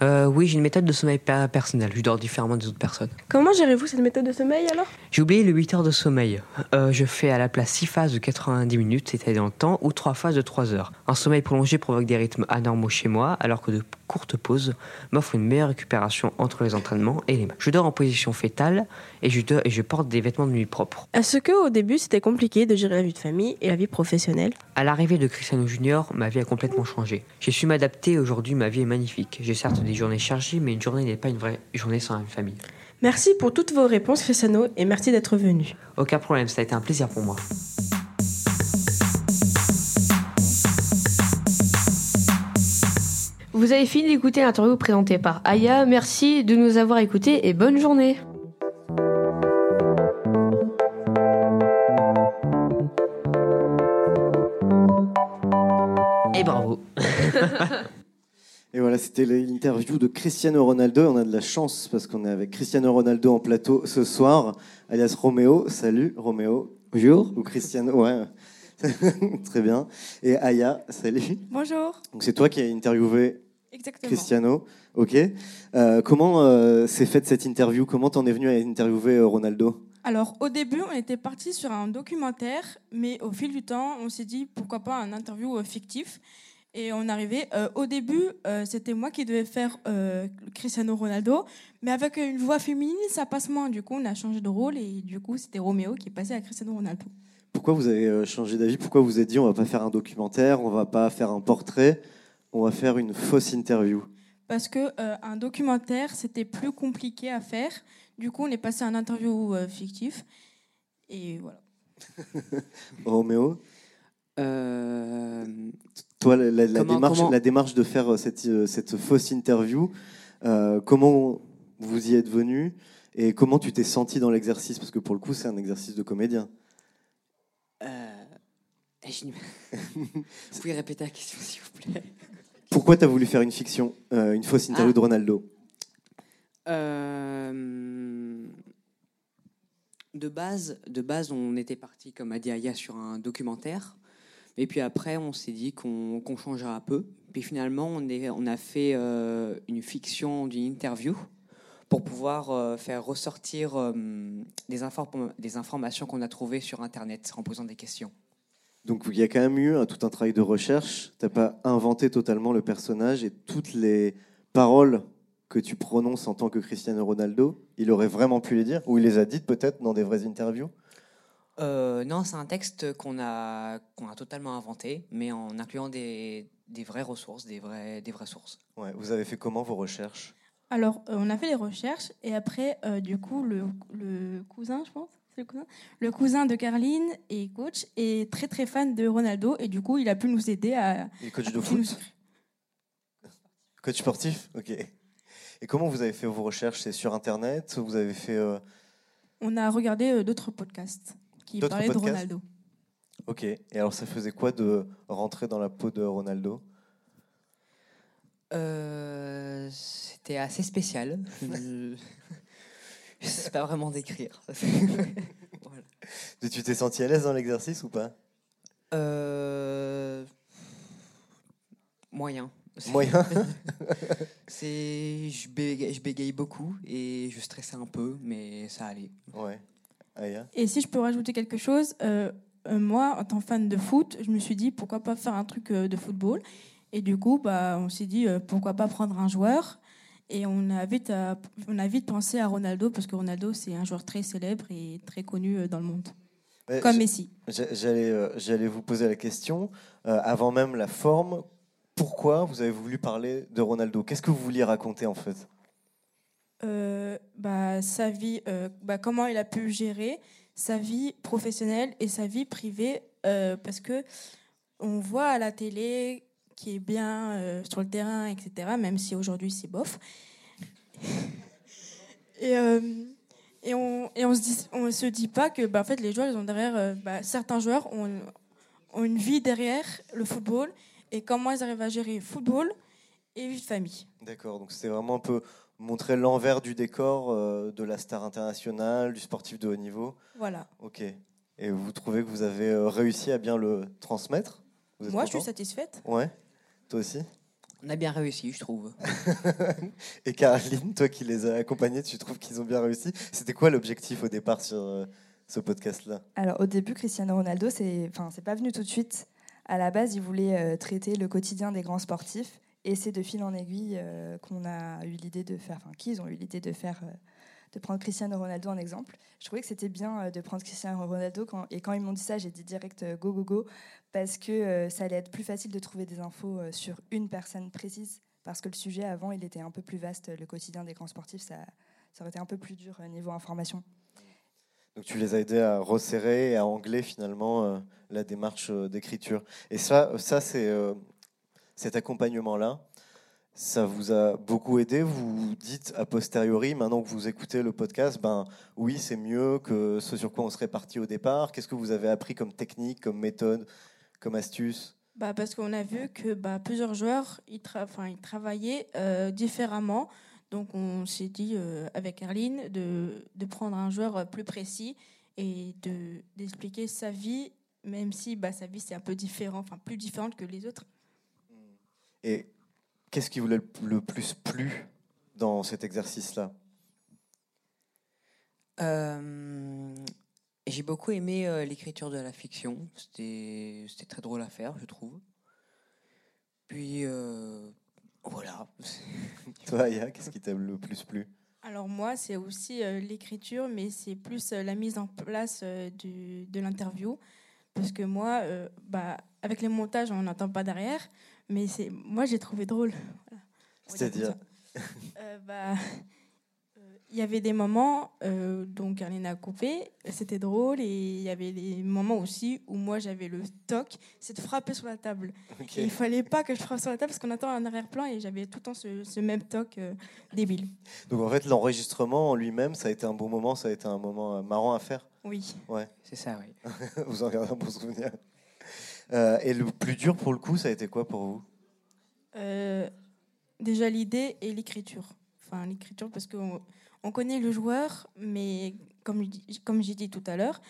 Euh, oui, j'ai une méthode de sommeil per- personnelle. Je dors différemment des autres personnes. Comment gérez-vous cette méthode de sommeil alors? J'ai oublié les 8 heures de sommeil. Euh, je fais à la place 6 phases de 90 minutes, c'est-à-dire dans le temps, ou 3 phases de 3 heures. Un sommeil prolongé provoque des rythmes anormaux chez moi, alors que de courtes pauses m'offrent une meilleure récupération entre les entraînements et les matchs. Je dors en position fétale et je, dors- et je porte des vêtements de nuit propres. Est-ce que au début c'était compliqué de gérer la vie de famille et la vie professionnelle? À l'arrivée de Cristiano Junior, ma vie a complètement changé. J'ai su m'adapter aujourd'hui ma vie est magnifique. J'ai certes des journées chargées, mais une journée n'est pas une vraie journée sans une famille. Merci pour toutes vos réponses, Cristiano, et merci d'être venu. Aucun problème, ça a été un plaisir pour moi. Vous avez fini d'écouter l'interview présentée par Aya. Merci de nous avoir écoutés et bonne journée. Et bravo. <laughs> Et voilà, c'était l'interview de Cristiano Ronaldo. On a de la chance parce qu'on est avec Cristiano Ronaldo en plateau ce soir, alias Roméo. Salut Roméo. Bonjour. Ou Cristiano, ouais. <laughs> Très bien. Et Aya, salut. Bonjour. Donc c'est toi qui as interviewé Exactement. Cristiano. Ok. Euh, comment euh, s'est faite cette interview? Comment t'en es venu à interviewer euh, Ronaldo? Alors, au début, on était parti sur un documentaire, mais au fil du temps, on s'est dit pourquoi pas un interview fictif. Et on arrivait. euh, au début, c'était moi qui devais faire Cristiano Ronaldo, mais avec une voix féminine, ça passe moins. Du coup, on a changé de rôle et du coup, c'était Roméo qui est passé à Cristiano Ronaldo. Pourquoi vous avez changé d'avis? Pourquoi vous avez dit on va pas faire un documentaire, on va pas faire un portrait, on va faire une fausse interview Parce que euh, un documentaire, c'était plus compliqué à faire. Du coup, on est passé à un interview euh, fictif. Et voilà. <laughs> Roméo? Euh, Toi, la, la- la Comment- démarche, comment- la démarche de faire euh, cette, cette fausse interview, euh, comment vous y êtes venu et comment tu t'es senti dans l'exercice? Parce que pour le coup, c'est un exercice de comédien. euh, <laughs> Vous pouvez répéter la question, s'il vous plaît? Pourquoi tu as voulu faire une fiction, euh, une fausse interview Ah. de Ronaldo? Euh, de base, de base, on était parti, comme a dit Aya, sur un documentaire. Et puis après, on s'est dit qu'on changerait un peu. Puis finalement, on, est, on a fait euh, une fiction d'une interview pour pouvoir euh, faire ressortir des, des informations qu'on a trouvées sur Internet en posant des questions. Donc il y a quand même eu un- tout un travail de recherche. T'as pas inventé totalement le personnage et toutes les paroles que tu prononces en tant que Cristiano Ronaldo, il aurait vraiment pu les dire ou il les a dites peut-être dans des vraies interviews? Euh, non, c'est un texte qu'on a, qu'on a totalement inventé, mais en incluant des, des vraies ressources, des vraies, des vraies sources. Ouais, vous avez fait comment vos recherches? Alors, euh, on a fait les recherches et après, euh, du coup, le, le cousin, je pense, le cousin, le cousin de Caroline et coach est très très fan de Ronaldo et du coup, il a pu nous aider à. Il est coach à de foot Coach sportif Ok. Et comment vous avez fait vos recherches? C'est sur Internet? Vous avez fait... euh, On a regardé euh, d'autres podcasts qui D'autres parlaient de Ronaldo. Ok. Et alors ça faisait quoi de rentrer dans la peau de Ronaldo? Euh, C'était assez spécial. <laughs> Je ne sais pas vraiment décrire. <laughs> Voilà. Tu t'es senti à l'aise dans l'exercice ou pas? Euh, Moyen. Moyen? <laughs> C'est je bégaye, je bégaye beaucoup et je stressais un peu, mais ça allait. Ouais. Aya? Et si je peux rajouter quelque chose, euh, euh, moi, en tant que fan de foot, je me suis dit pourquoi pas faire un truc de football? Et du coup, bah, on s'est dit euh, pourquoi pas prendre un joueur? Et on a, vite, euh, on a vite pensé à Ronaldo parce que Ronaldo, c'est un joueur très célèbre et très connu euh, dans le monde. Comme Messi. J'allais, euh, j'allais vous poser la question, euh, avant même la forme, pourquoi vous avez voulu parler de Ronaldo? Qu'est-ce que vous vouliez raconter en fait? Euh, bah, sa vie, bah, comment il a pu gérer sa vie professionnelle et sa vie privée, parce que on voit à la télé qui est bien euh, sur le terrain, etc. Même si aujourd'hui c'est bof. <laughs> et euh, et on et on se dit on se dit pas que bah, en fait les joueurs ils ont derrière euh, bah, certains joueurs ont, ont une vie derrière le football et comment ils arrivent à gérer football et vie de famille. D'accord, donc c'était vraiment un peu montrer l'envers du décor euh, de la star internationale, du sportif de haut niveau. Voilà. Ok. Et vous trouvez que vous avez réussi à bien le transmettre? Moi, je suis satisfaite. Ouais. Toi aussi? On a bien réussi, je trouve. <laughs> Et Caroline, toi qui les as accompagnés, tu trouves qu'ils ont bien réussi? C'était quoi l'objectif au départ sur euh, ce podcast-là? Alors au début, Cristiano Ronaldo, c'est, enfin, c'est pas venu tout de suite. À la base, il voulait euh, traiter le quotidien des grands sportifs, et c'est de fil en aiguille euh, qu'on a eu l'idée de faire, enfin, qu'ils ont eu l'idée de faire, euh, de prendre Cristiano Ronaldo en exemple. Je trouvais que c'était bien euh, de prendre Cristiano Ronaldo, et quand ils m'ont dit ça, j'ai dit direct euh, go go go, parce que euh, ça allait être plus facile de trouver des infos sur une personne précise, parce que le sujet avant, il était un peu plus vaste, le quotidien des grands sportifs, ça, aurait été un peu plus dur niveau information. Donc tu les as aidés à resserrer et à angler finalement la démarche d'écriture. Et ça, ça c'est cet accompagnement-là, ça vous a beaucoup aidé. Vous dites a posteriori, maintenant que vous écoutez le podcast, ben oui, c'est mieux que ce sur quoi on serait parti au départ. Qu'est-ce que vous avez appris comme technique, comme méthode, comme astuce? Bah, parce qu'on a vu que bah, plusieurs joueurs ils, tra- enfin, ils travaillaient euh, différemment. Donc on s'est dit euh, avec Arline de, de prendre un joueur euh, plus précis et de d'expliquer sa vie, même si bah, sa vie c'est un peu différent, enfin plus différente que les autres. Et qu'est-ce qui vous a le plus plu dans cet exercice-là? Euh, J'ai beaucoup aimé euh, l'écriture de la fiction. C'était c'était très drôle à faire, je trouve. Puis euh, voilà. <laughs> Toi, Aya, qu'est-ce qui t'a le plus plu? Alors moi, c'est aussi euh, l'écriture, mais c'est plus euh, la mise en place euh, du, de l'interview. Parce que moi, euh, bah, avec les montages, on n'entend pas derrière, mais c'est moi, j'ai trouvé drôle. Voilà. C'est-à-dire. Euh, bah, euh, Il y avait des moments, euh, donc Carline a coupé, c'était drôle, et il y avait des moments aussi où moi j'avais le toc, c'est de frapper sur la table. Ok. Et il fallait pas que je frappe sur la table parce qu'on attend un arrière-plan et j'avais tout le temps ce, ce même toc euh, débile. Donc en fait, l'enregistrement en lui-même, ça a été un bon moment, ça a été un moment marrant à faire? Oui. Ouais. C'est ça, oui. <laughs> vous en gardez un bon souvenir? Euh, et le plus dur pour le coup, ça a été quoi pour vous? Euh, déjà l'idée et l'écriture. Enfin, l'écriture parce qu'on on connaît le joueur, mais comme, comme j'ai dit tout à l'heure,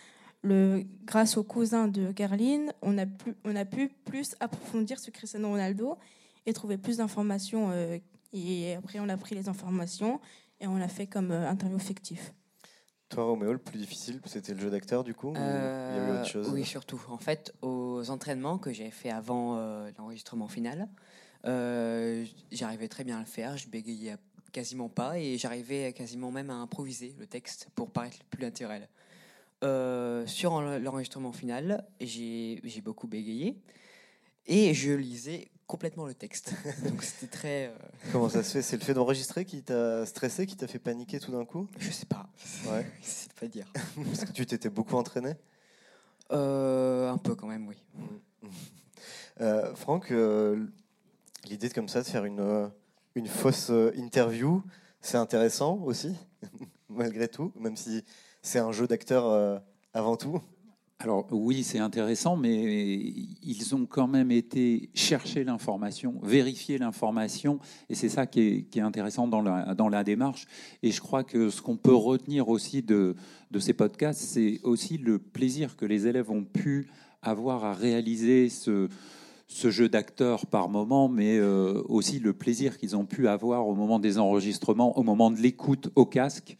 grâce au cousin de Carline, on a, pu, on a pu plus approfondir sur Cristiano Ronaldo et trouver plus d'informations. euh, et après, on a pris les informations et on l'a fait comme interview fictif. Toi, Roméo, le plus difficile, c'était le jeu d'acteur du coup Il y Euh, autre chose Oui, surtout. En fait, aux entraînements que j'ai fait avant euh, l'enregistrement final, euh, j'arrivais très bien à le faire. Je bégayais quasiment pas et j'arrivais quasiment même à improviser le texte pour paraître le plus naturel. Sur en- l'enregistrement final, j'ai beaucoup bégayé et je lisais complètement le texte. <laughs> Donc c'était très. euh, Comment ça se fait? C'est le fait d'enregistrer qui t'a stressé, qui t'a fait paniquer tout d'un coup? Je sais pas. Ouais. <laughs> Je sais pas dire. Parce que tu t'étais beaucoup entraîné? Euh, un peu quand même, oui. Euh, Franck, euh, l'idée de comme ça de faire une, une fausse interview, c'est intéressant aussi, <laughs> malgré tout, même si c'est un jeu d'acteur euh, avant tout. Alors oui, c'est intéressant, mais ils ont quand même été chercher l'information, vérifier l'information, et c'est ça qui est, intéressant dans la, démarche. Et je crois que ce qu'on peut retenir aussi de, ces podcasts, c'est aussi le plaisir que les élèves ont pu avoir à réaliser ce, ce jeu d'acteur par moment, mais euh, aussi le plaisir qu'ils ont pu avoir au moment des enregistrements, au moment de l'écoute au casque.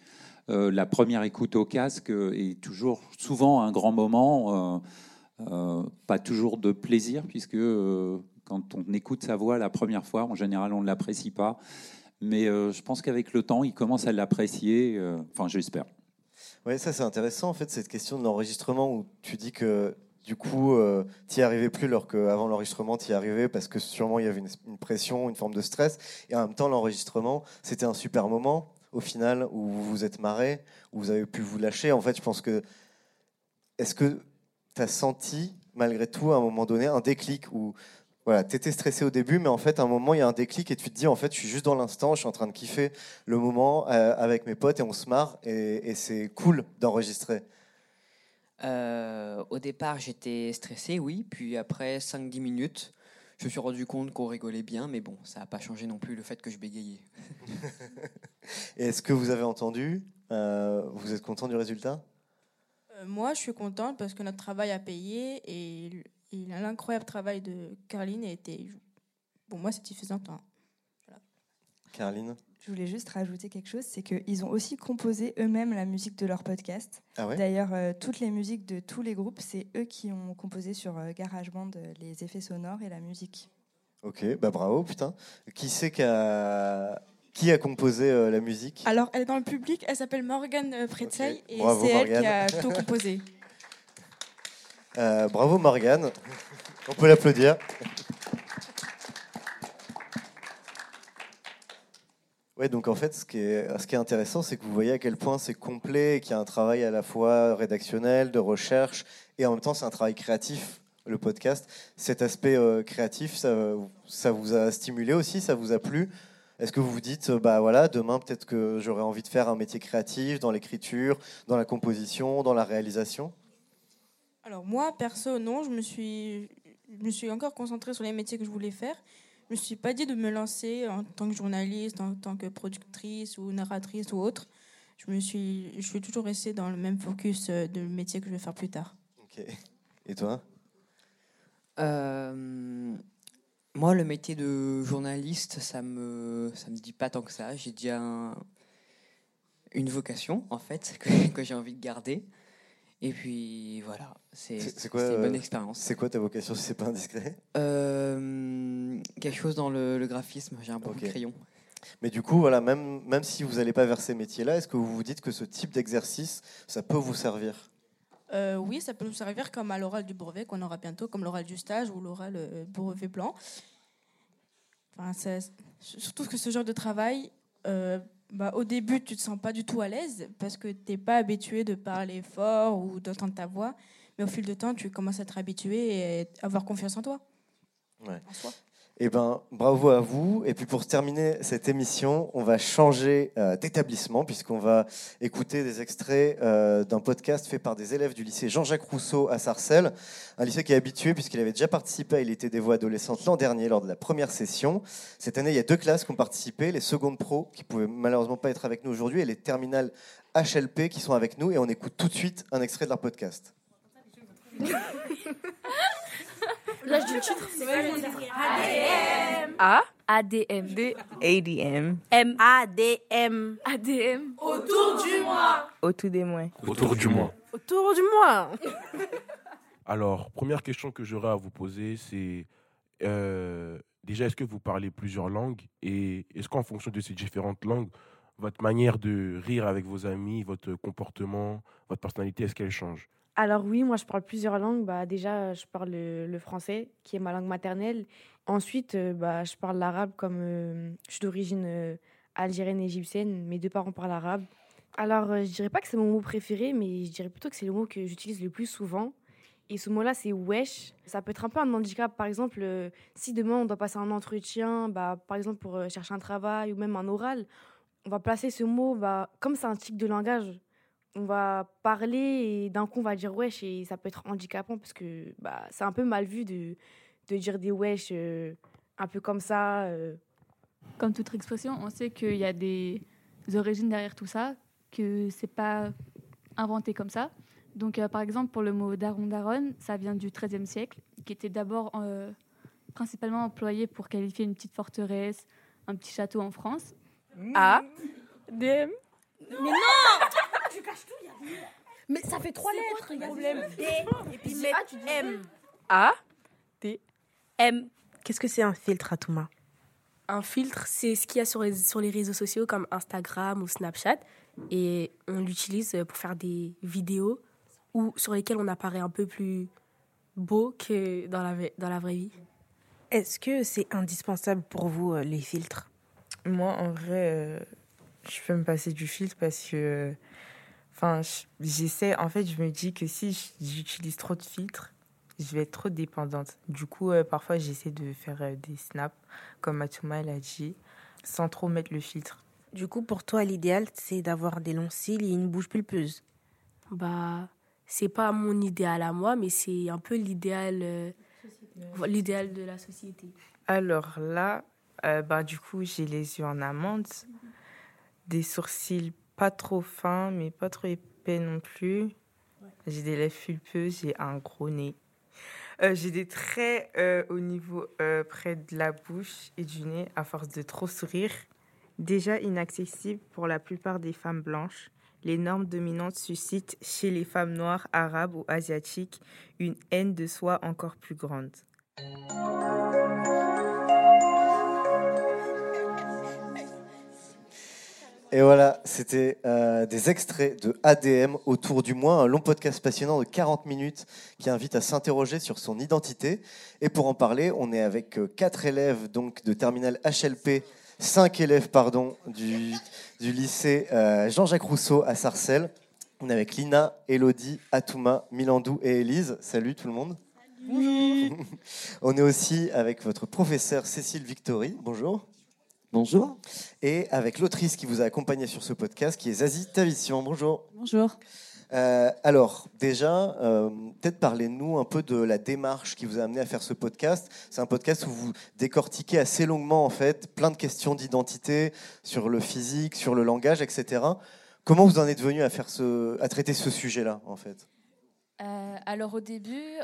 Euh, la première écoute au casque est toujours souvent un grand moment, euh, euh, pas toujours de plaisir, puisque quand on écoute sa voix la première fois, en général, on ne l'apprécie pas. Mais je pense qu'avec le temps, il commence à l'apprécier. enfin, j'espère. Oui, ça c'est intéressant en fait, cette question de l'enregistrement où tu dis que du coup, tu n'y arrivais plus alors qu'avant l'enregistrement, tu y arrivais parce que sûrement il y avait une, une pression, une forme de stress. Et en même temps, l'enregistrement, c'était un super moment au final où vous vous êtes marré, où vous avez pu vous lâcher. En fait, je pense que. Est-ce que tu as senti, malgré tout, à un moment donné, un déclic où. Voilà, tu étais stressé au début, mais en fait, à un moment, il y a un déclic et tu te dis, en fait, je suis juste dans l'instant, je suis en train de kiffer le moment euh, avec mes potes et on se marre et, c'est cool d'enregistrer. Euh, au départ, j'étais stressé, oui. Puis après 5-10 minutes, je me suis rendu compte qu'on rigolait bien. Mais bon, ça n'a pas changé non plus le fait que je bégayais. <laughs> Et est-ce que vous avez entendu euh, Vous êtes content du résultat? Euh, moi, je suis contente parce que notre travail a payé et, l'incroyable travail de Caroline a été pour moi, c'est suffisant. hein. Caroline? Je voulais juste rajouter quelque chose, c'est qu'ils ont aussi composé eux-mêmes la musique de leur podcast. Ah ouais? D'ailleurs, euh, toutes les musiques de tous les groupes, c'est eux qui ont composé sur euh, GarageBand euh, les effets sonores et la musique. Ok, bah bravo, putain. Qui c'est qui a, qui a composé euh, la musique? Alors, elle est dans le public, elle s'appelle Morgane Pretzel et c'est elle qui a tout composé. <laughs> Euh, Bravo Morgane. On peut l'applaudir. <laughs> Ouais, donc en fait, ce qui est, intéressant, c'est que vous voyez à quel point c'est complet et qu'il y a un travail à la fois rédactionnel, de recherche, et en même temps, c'est un travail créatif, le podcast. Cet aspect euh, créatif, ça, ça vous a stimulé aussi, ça vous a plu? Est-ce que vous vous dites, euh, bah voilà, demain, peut-être que j'aurais envie de faire un métier créatif dans l'écriture, dans la composition, dans la réalisation? Alors moi, perso, non, je me suis, je me suis encore concentrée sur les métiers que je voulais faire. Je me suis pas dit de me lancer en tant que journaliste, en tant que productrice ou narratrice ou autre. Je me suis, je suis toujours restée dans le même focus euh, de métier que je vais faire plus tard. Ok. Et toi? Euh, moi, le métier de journaliste, ça me, ça me dit pas tant que ça. J'ai déjà un- une vocation, en fait, <laughs> que, que j'ai envie de garder. Et puis, voilà, c'est une bonne euh, expérience. C'est quoi ta vocation si c'est pas indiscret? Euh, quelque chose dans le, le graphisme, j'ai un bon Ok. crayon. Mais du coup, voilà, même, même si vous n'allez pas vers ces métiers-là, est-ce que vous vous dites que ce type d'exercice, ça peut vous servir? Euh, oui, ça peut nous servir comme à l'oral du brevet qu'on aura bientôt, comme l'oral du stage ou l'oral euh, brevet blanc. Enfin, surtout que ce genre de travail, euh, bah, au début, tu te sens pas du tout à l'aise parce que tu n'es pas habitué de parler fort ou d'entendre ta voix. Mais au fil du temps, tu commences à être habitué et à avoir confiance en toi. Ouais. En soi. Eh ben, bravo à vous. Et puis pour terminer cette émission, on va changer euh, d'établissement puisqu'on va écouter des extraits euh, d'un podcast fait par des élèves du lycée Jean-Jacques Rousseau à Sarcelles, un lycée qui est habitué puisqu'il avait déjà participé à Il était des voix adolescentes l'an dernier lors de la première session. Cette année, il y a deux classes qui ont participé, les secondes pro qui pouvaient malheureusement pas être avec nous aujourd'hui et les terminales HLP qui sont avec nous et on écoute tout de suite un extrait de leur podcast. <laughs> <laughs> L'âge du titre, c'est quoi ADM. A ADM. D ADM. M A D M ADM. Autour du mois. Autour des mois. Autour du mois. Autour du mois. <laughs> Alors, première question que j'aurais à vous poser, c'est euh, déjà, est-ce que vous parlez plusieurs langues? Et est-ce qu'en fonction de ces différentes langues, votre manière de rire avec vos amis, votre comportement, votre personnalité, est-ce qu'elle change? Alors oui, moi je parle plusieurs langues. Bah, déjà, je parle le, français, qui est ma langue maternelle. Ensuite, euh, bah, je parle l'arabe comme euh, je suis d'origine euh, algérienne et égyptienne. Mes deux parents parlent arabe. Alors, je dirais pas que c'est mon mot préféré, mais je dirais plutôt que c'est le mot que j'utilise le plus souvent. Et ce mot-là, c'est wesh. Ça peut être un peu un handicap. Par exemple, si demain on doit passer un entretien, bah, par exemple pour chercher un travail ou même un oral, on va placer ce mot, bah, comme c'est un tic de langage, on va parler et d'un coup on va dire wesh et ça peut être handicapant parce que bah, c'est un peu mal vu de, de dire des wesh euh, un peu comme ça. euh. Comme toute expression, on sait qu'il y a des origines derrière tout ça, que c'est pas inventé comme ça. Donc, euh, par exemple, pour le mot daron daron, ça vient du XIIIe siècle, qui était d'abord euh, principalement employé pour qualifier une petite forteresse, un petit château en France. A D M Mais non Tu caches tout, il y a Mais ça fait trois lettres, il y a problème. D et puis mettre M. A D M. Qu'est-ce que c'est un filtre, Atouma Un filtre, c'est ce qu'il y a sur les, sur les réseaux sociaux comme Instagram ou Snapchat. Et on l'utilise pour faire des vidéos ou sur lesquelles on apparaît un peu plus beau que dans la, vraie- dans la vraie vie. Est-ce que c'est indispensable pour vous, euh, les filtres? Moi, en vrai, euh, je peux me passer du filtre parce que. euh, Enfin, je- j'essaie. En fait, je me dis que si j'utilise trop de filtres, je vais être trop dépendante. Du coup, euh, parfois, j'essaie de faire euh, des snaps, comme Matuma l'a dit, sans trop mettre le filtre. Du coup, pour toi, l'idéal, c'est d'avoir des longs cils et une bouche pulpeuse. Bah, c'est pas mon idéal à moi, mais c'est un peu l'idéal euh, l'idéal de la société. Alors là, euh, bah, du coup, j'ai les yeux en amande, des sourcils pas trop fins, mais pas trop épais non plus. J'ai des lèvres pulpeuses, j'ai un gros nez. Euh, J'ai des traits euh, au niveau euh, près de la bouche et du nez à force de trop sourire. Déjà inaccessible pour la plupart des femmes blanches, les normes dominantes suscitent chez les femmes noires, arabes ou asiatiques une haine de soi encore plus grande. Et voilà, c'était euh, des extraits de ADM autour du mois, un long podcast passionnant de 40 minutes qui invite à s'interroger sur son identité. Et pour en parler, on est avec euh, quatre élèves donc de terminale HLP, cinq élèves pardon du, du lycée euh, Jean-Jacques Rousseau à Sarcelles. On est avec Lina, Elodie, Atouma, Milandou et Élise. Salut tout le monde. <laughs> On est aussi avec votre professeur Cécile Victory. Bonjour. Bonjour. Et avec l'autrice qui vous a accompagné sur ce podcast, qui est Zazie Tavissian. Bonjour. Bonjour. Euh, alors, déjà, euh, peut-être parlez-nous un peu de la démarche qui vous a amené à faire ce podcast. C'est un podcast où vous décortiquez assez longuement, en fait, plein de questions d'identité sur le physique, sur le langage, etc. Comment vous en êtes venu à, faire ce, à traiter ce sujet-là, en fait? Euh, alors au début,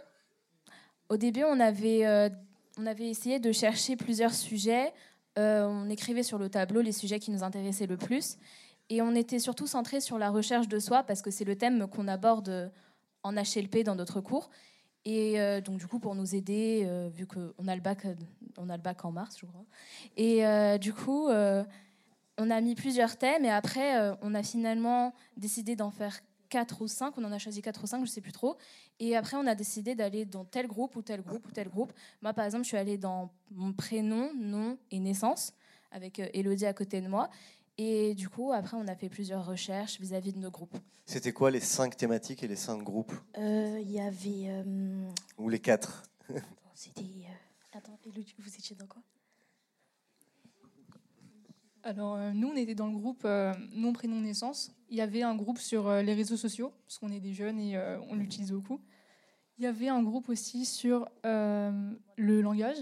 au début on, avait, on avait essayé de chercher plusieurs sujets. Euh, on écrivait sur le tableau les sujets qui nous intéressaient le plus. Et on était surtout centré sur la recherche de soi parce que c'est le thème qu'on aborde en HLP dans notre cours. Et euh, donc du coup pour nous aider, euh, vu qu'on a le bac, euh, on a le bac en mars, je crois. Et euh, du coup, euh, on a mis plusieurs thèmes et après euh, on a finalement décidé d'en faire quatre ou cinq. On en a choisi quatre ou cinq, je sais plus trop. Et après on a décidé d'aller dans tel groupe ou tel groupe ou tel groupe. Moi par exemple, je suis allée dans mon prénom, nom et naissance avec euh, Elodie à côté de moi. Et du coup, après, on a fait plusieurs recherches vis-à-vis de nos groupes. C'était quoi les cinq thématiques et les cinq groupes? Euh, Il y avait. euh, Ou les quatre? C'était. euh, Attends, Elodie, vous étiez dans quoi? Alors, euh, nous, on était dans le groupe euh, Nom, Prénom, Naissance. Il y avait un groupe sur euh, les réseaux sociaux, parce qu'on est des jeunes et euh, on l'utilise beaucoup. Il y avait un groupe aussi sur euh, le langage,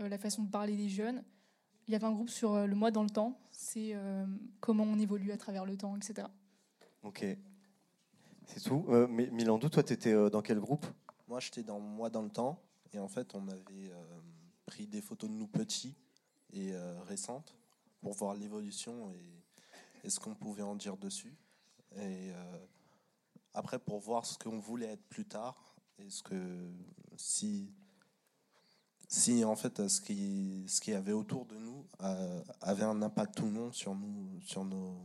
euh, la façon de parler des jeunes. Il y avait un groupe sur euh, le moi dans le temps, c'est euh, comment on évolue à travers le temps, etc. Ok. C'est tout. Euh, Mi- Milandou, toi, tu étais dans quel groupe? Moi, j'étais dans Moi dans le temps. Et en fait, on avait euh, pris des photos de nous petits et euh, récentes pour voir l'évolution et, et ce qu'on pouvait en dire dessus. Et euh, après, pour voir ce qu'on voulait être plus tard et ce que si si en fait ce qui ce qu'il y avait autour de nous euh, avait un impact ou non sur nous sur nos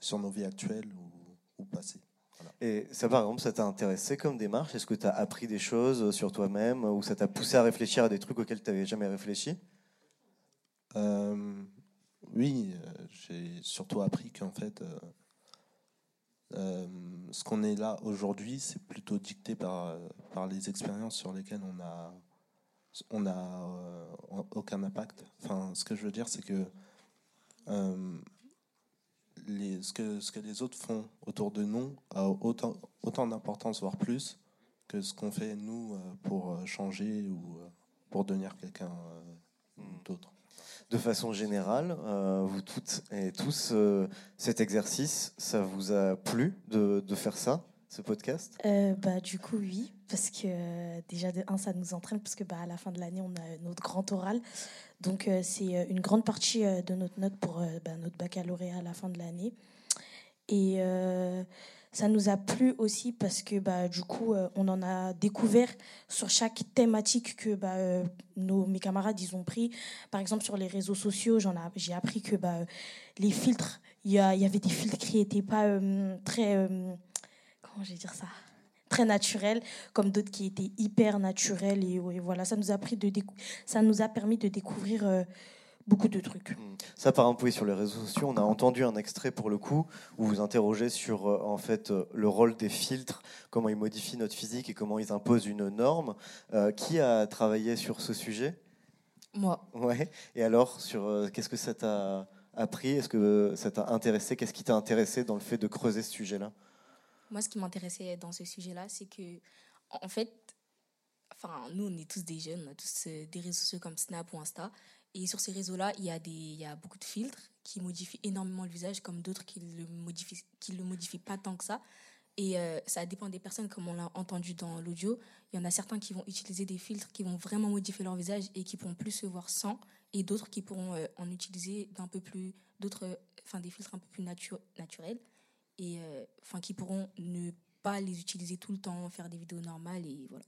sur nos vies actuelles ou, ou passées. Et ça, par exemple, ça t'a intéressé comme démarche? Est-ce que tu as appris des choses sur toi-même ou ça t'a poussé à réfléchir à des trucs auxquels tu n'avais jamais réfléchi? Euh, oui, euh, j'ai surtout appris qu'en fait, euh, euh, ce qu'on est là aujourd'hui, c'est plutôt dicté par, par les expériences sur lesquelles on a, on a euh, aucun impact. Enfin, ce que je veux dire, c'est que, euh, les, ce que ce que les autres font autour de nous a autant, autant d'importance, voire plus, que ce qu'on fait nous pour changer ou pour devenir quelqu'un euh, d'autre. De façon générale, euh, vous toutes et tous, euh, cet exercice, ça vous a plu de, faire ça, ce podcast? Euh, bah, du coup, oui, parce que déjà, un, ça nous entraîne, parce que bah, à la fin de l'année, on a notre grand oral. Donc, c'est une grande partie de notre note pour bah, notre baccalauréat à la fin de l'année. Et ça nous a plu aussi parce que bah, du coup, euh, on en a découvert sur chaque thématique que bah, euh, nos, mes camarades ils ont pris. Par exemple, sur les réseaux sociaux, j'ai appris que bah, les filtres, il y, y avait des filtres qui n'étaient pas euh, très. euh, comment je vais dire ça très naturels, comme d'autres qui étaient hyper naturels. Et, ouais, voilà, ça nous a, pris de ça nous a permis de découvrir euh, beaucoup de trucs. Ça, par exemple, oui, sur les réseaux sociaux, on a entendu un extrait pour le coup où vous interrogez sur euh, en fait euh, le rôle des filtres, comment ils modifient notre physique et comment ils imposent une norme. Euh, qui a travaillé sur ce sujet? Moi. Ouais. Et alors, sur qu'est-ce que ça t'a appris? Est-ce que ça t'a intéressé? Qu'est-ce qui t'a intéressé dans le fait de creuser ce sujet-là? Moi, ce qui m'intéressait dans ce sujet-là, c'est que, en fait, enfin, nous, on est tous des jeunes, on a tous des réseaux sociaux comme Snap ou Insta. Et sur ces réseaux-là, il y, a y a beaucoup de filtres qui modifient énormément le visage, comme d'autres qui le modifient, le modifient pas tant que ça. Et euh, ça dépend des personnes, comme on l'a entendu dans l'audio. Il y en a certains qui vont utiliser des filtres qui vont vraiment modifier leur visage et qui pourront plus se voir sans, et d'autres qui pourront euh, en utiliser d'un peu plus, d'autres, euh, enfin des filtres un peu plus natu- naturels, et enfin qui pourront ne pas les utiliser tout le temps, faire des vidéos normales et voilà.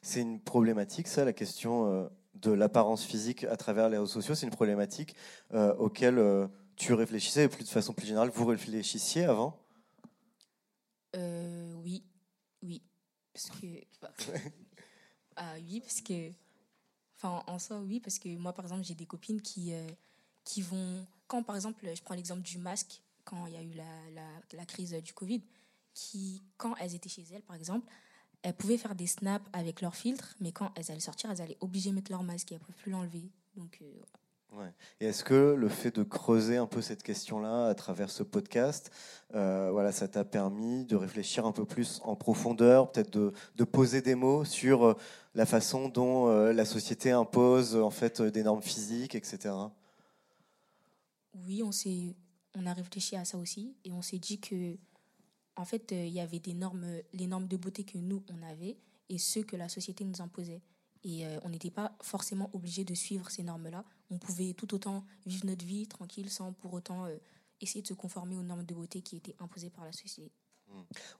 C'est une problématique, ça, la question de l'apparence physique à travers les réseaux sociaux. C'est une problématique euh, auquel euh, tu réfléchissais, et plus de façon plus générale, vous réfléchissiez avant? Euh, oui, oui, parce que, <laughs> ah oui, parce que, enfin, en soi, oui, parce que moi, par exemple, j'ai des copines qui, qui vont, quand par exemple, je prends l'exemple du masque, quand il y a eu la, la, la crise du Covid, qui, quand elles étaient chez elles, par exemple, elles pouvaient faire des snaps avec leur filtre, mais quand elles allaient sortir, elles allaient obligées de mettre leur masque et elles ne pouvaient plus l'enlever. Donc, euh, Ouais. Et est-ce que le fait de creuser un peu cette question-là à travers ce podcast, euh, voilà, ça t'a permis de réfléchir un peu plus en profondeur, peut-être de, de poser des mots sur euh, la façon dont euh, la société impose en fait des normes physiques, etc. Oui, on s'est, on a réfléchi à ça aussi et on s'est dit que, en fait, euh, il y avait des normes, les normes de beauté que nous on avait et ceux que la société nous imposait. Et euh, on n'était pas forcément obligé de suivre ces normes-là. On pouvait tout autant vivre notre vie tranquille sans pour autant euh, essayer de se conformer aux normes de beauté qui étaient imposées par la société.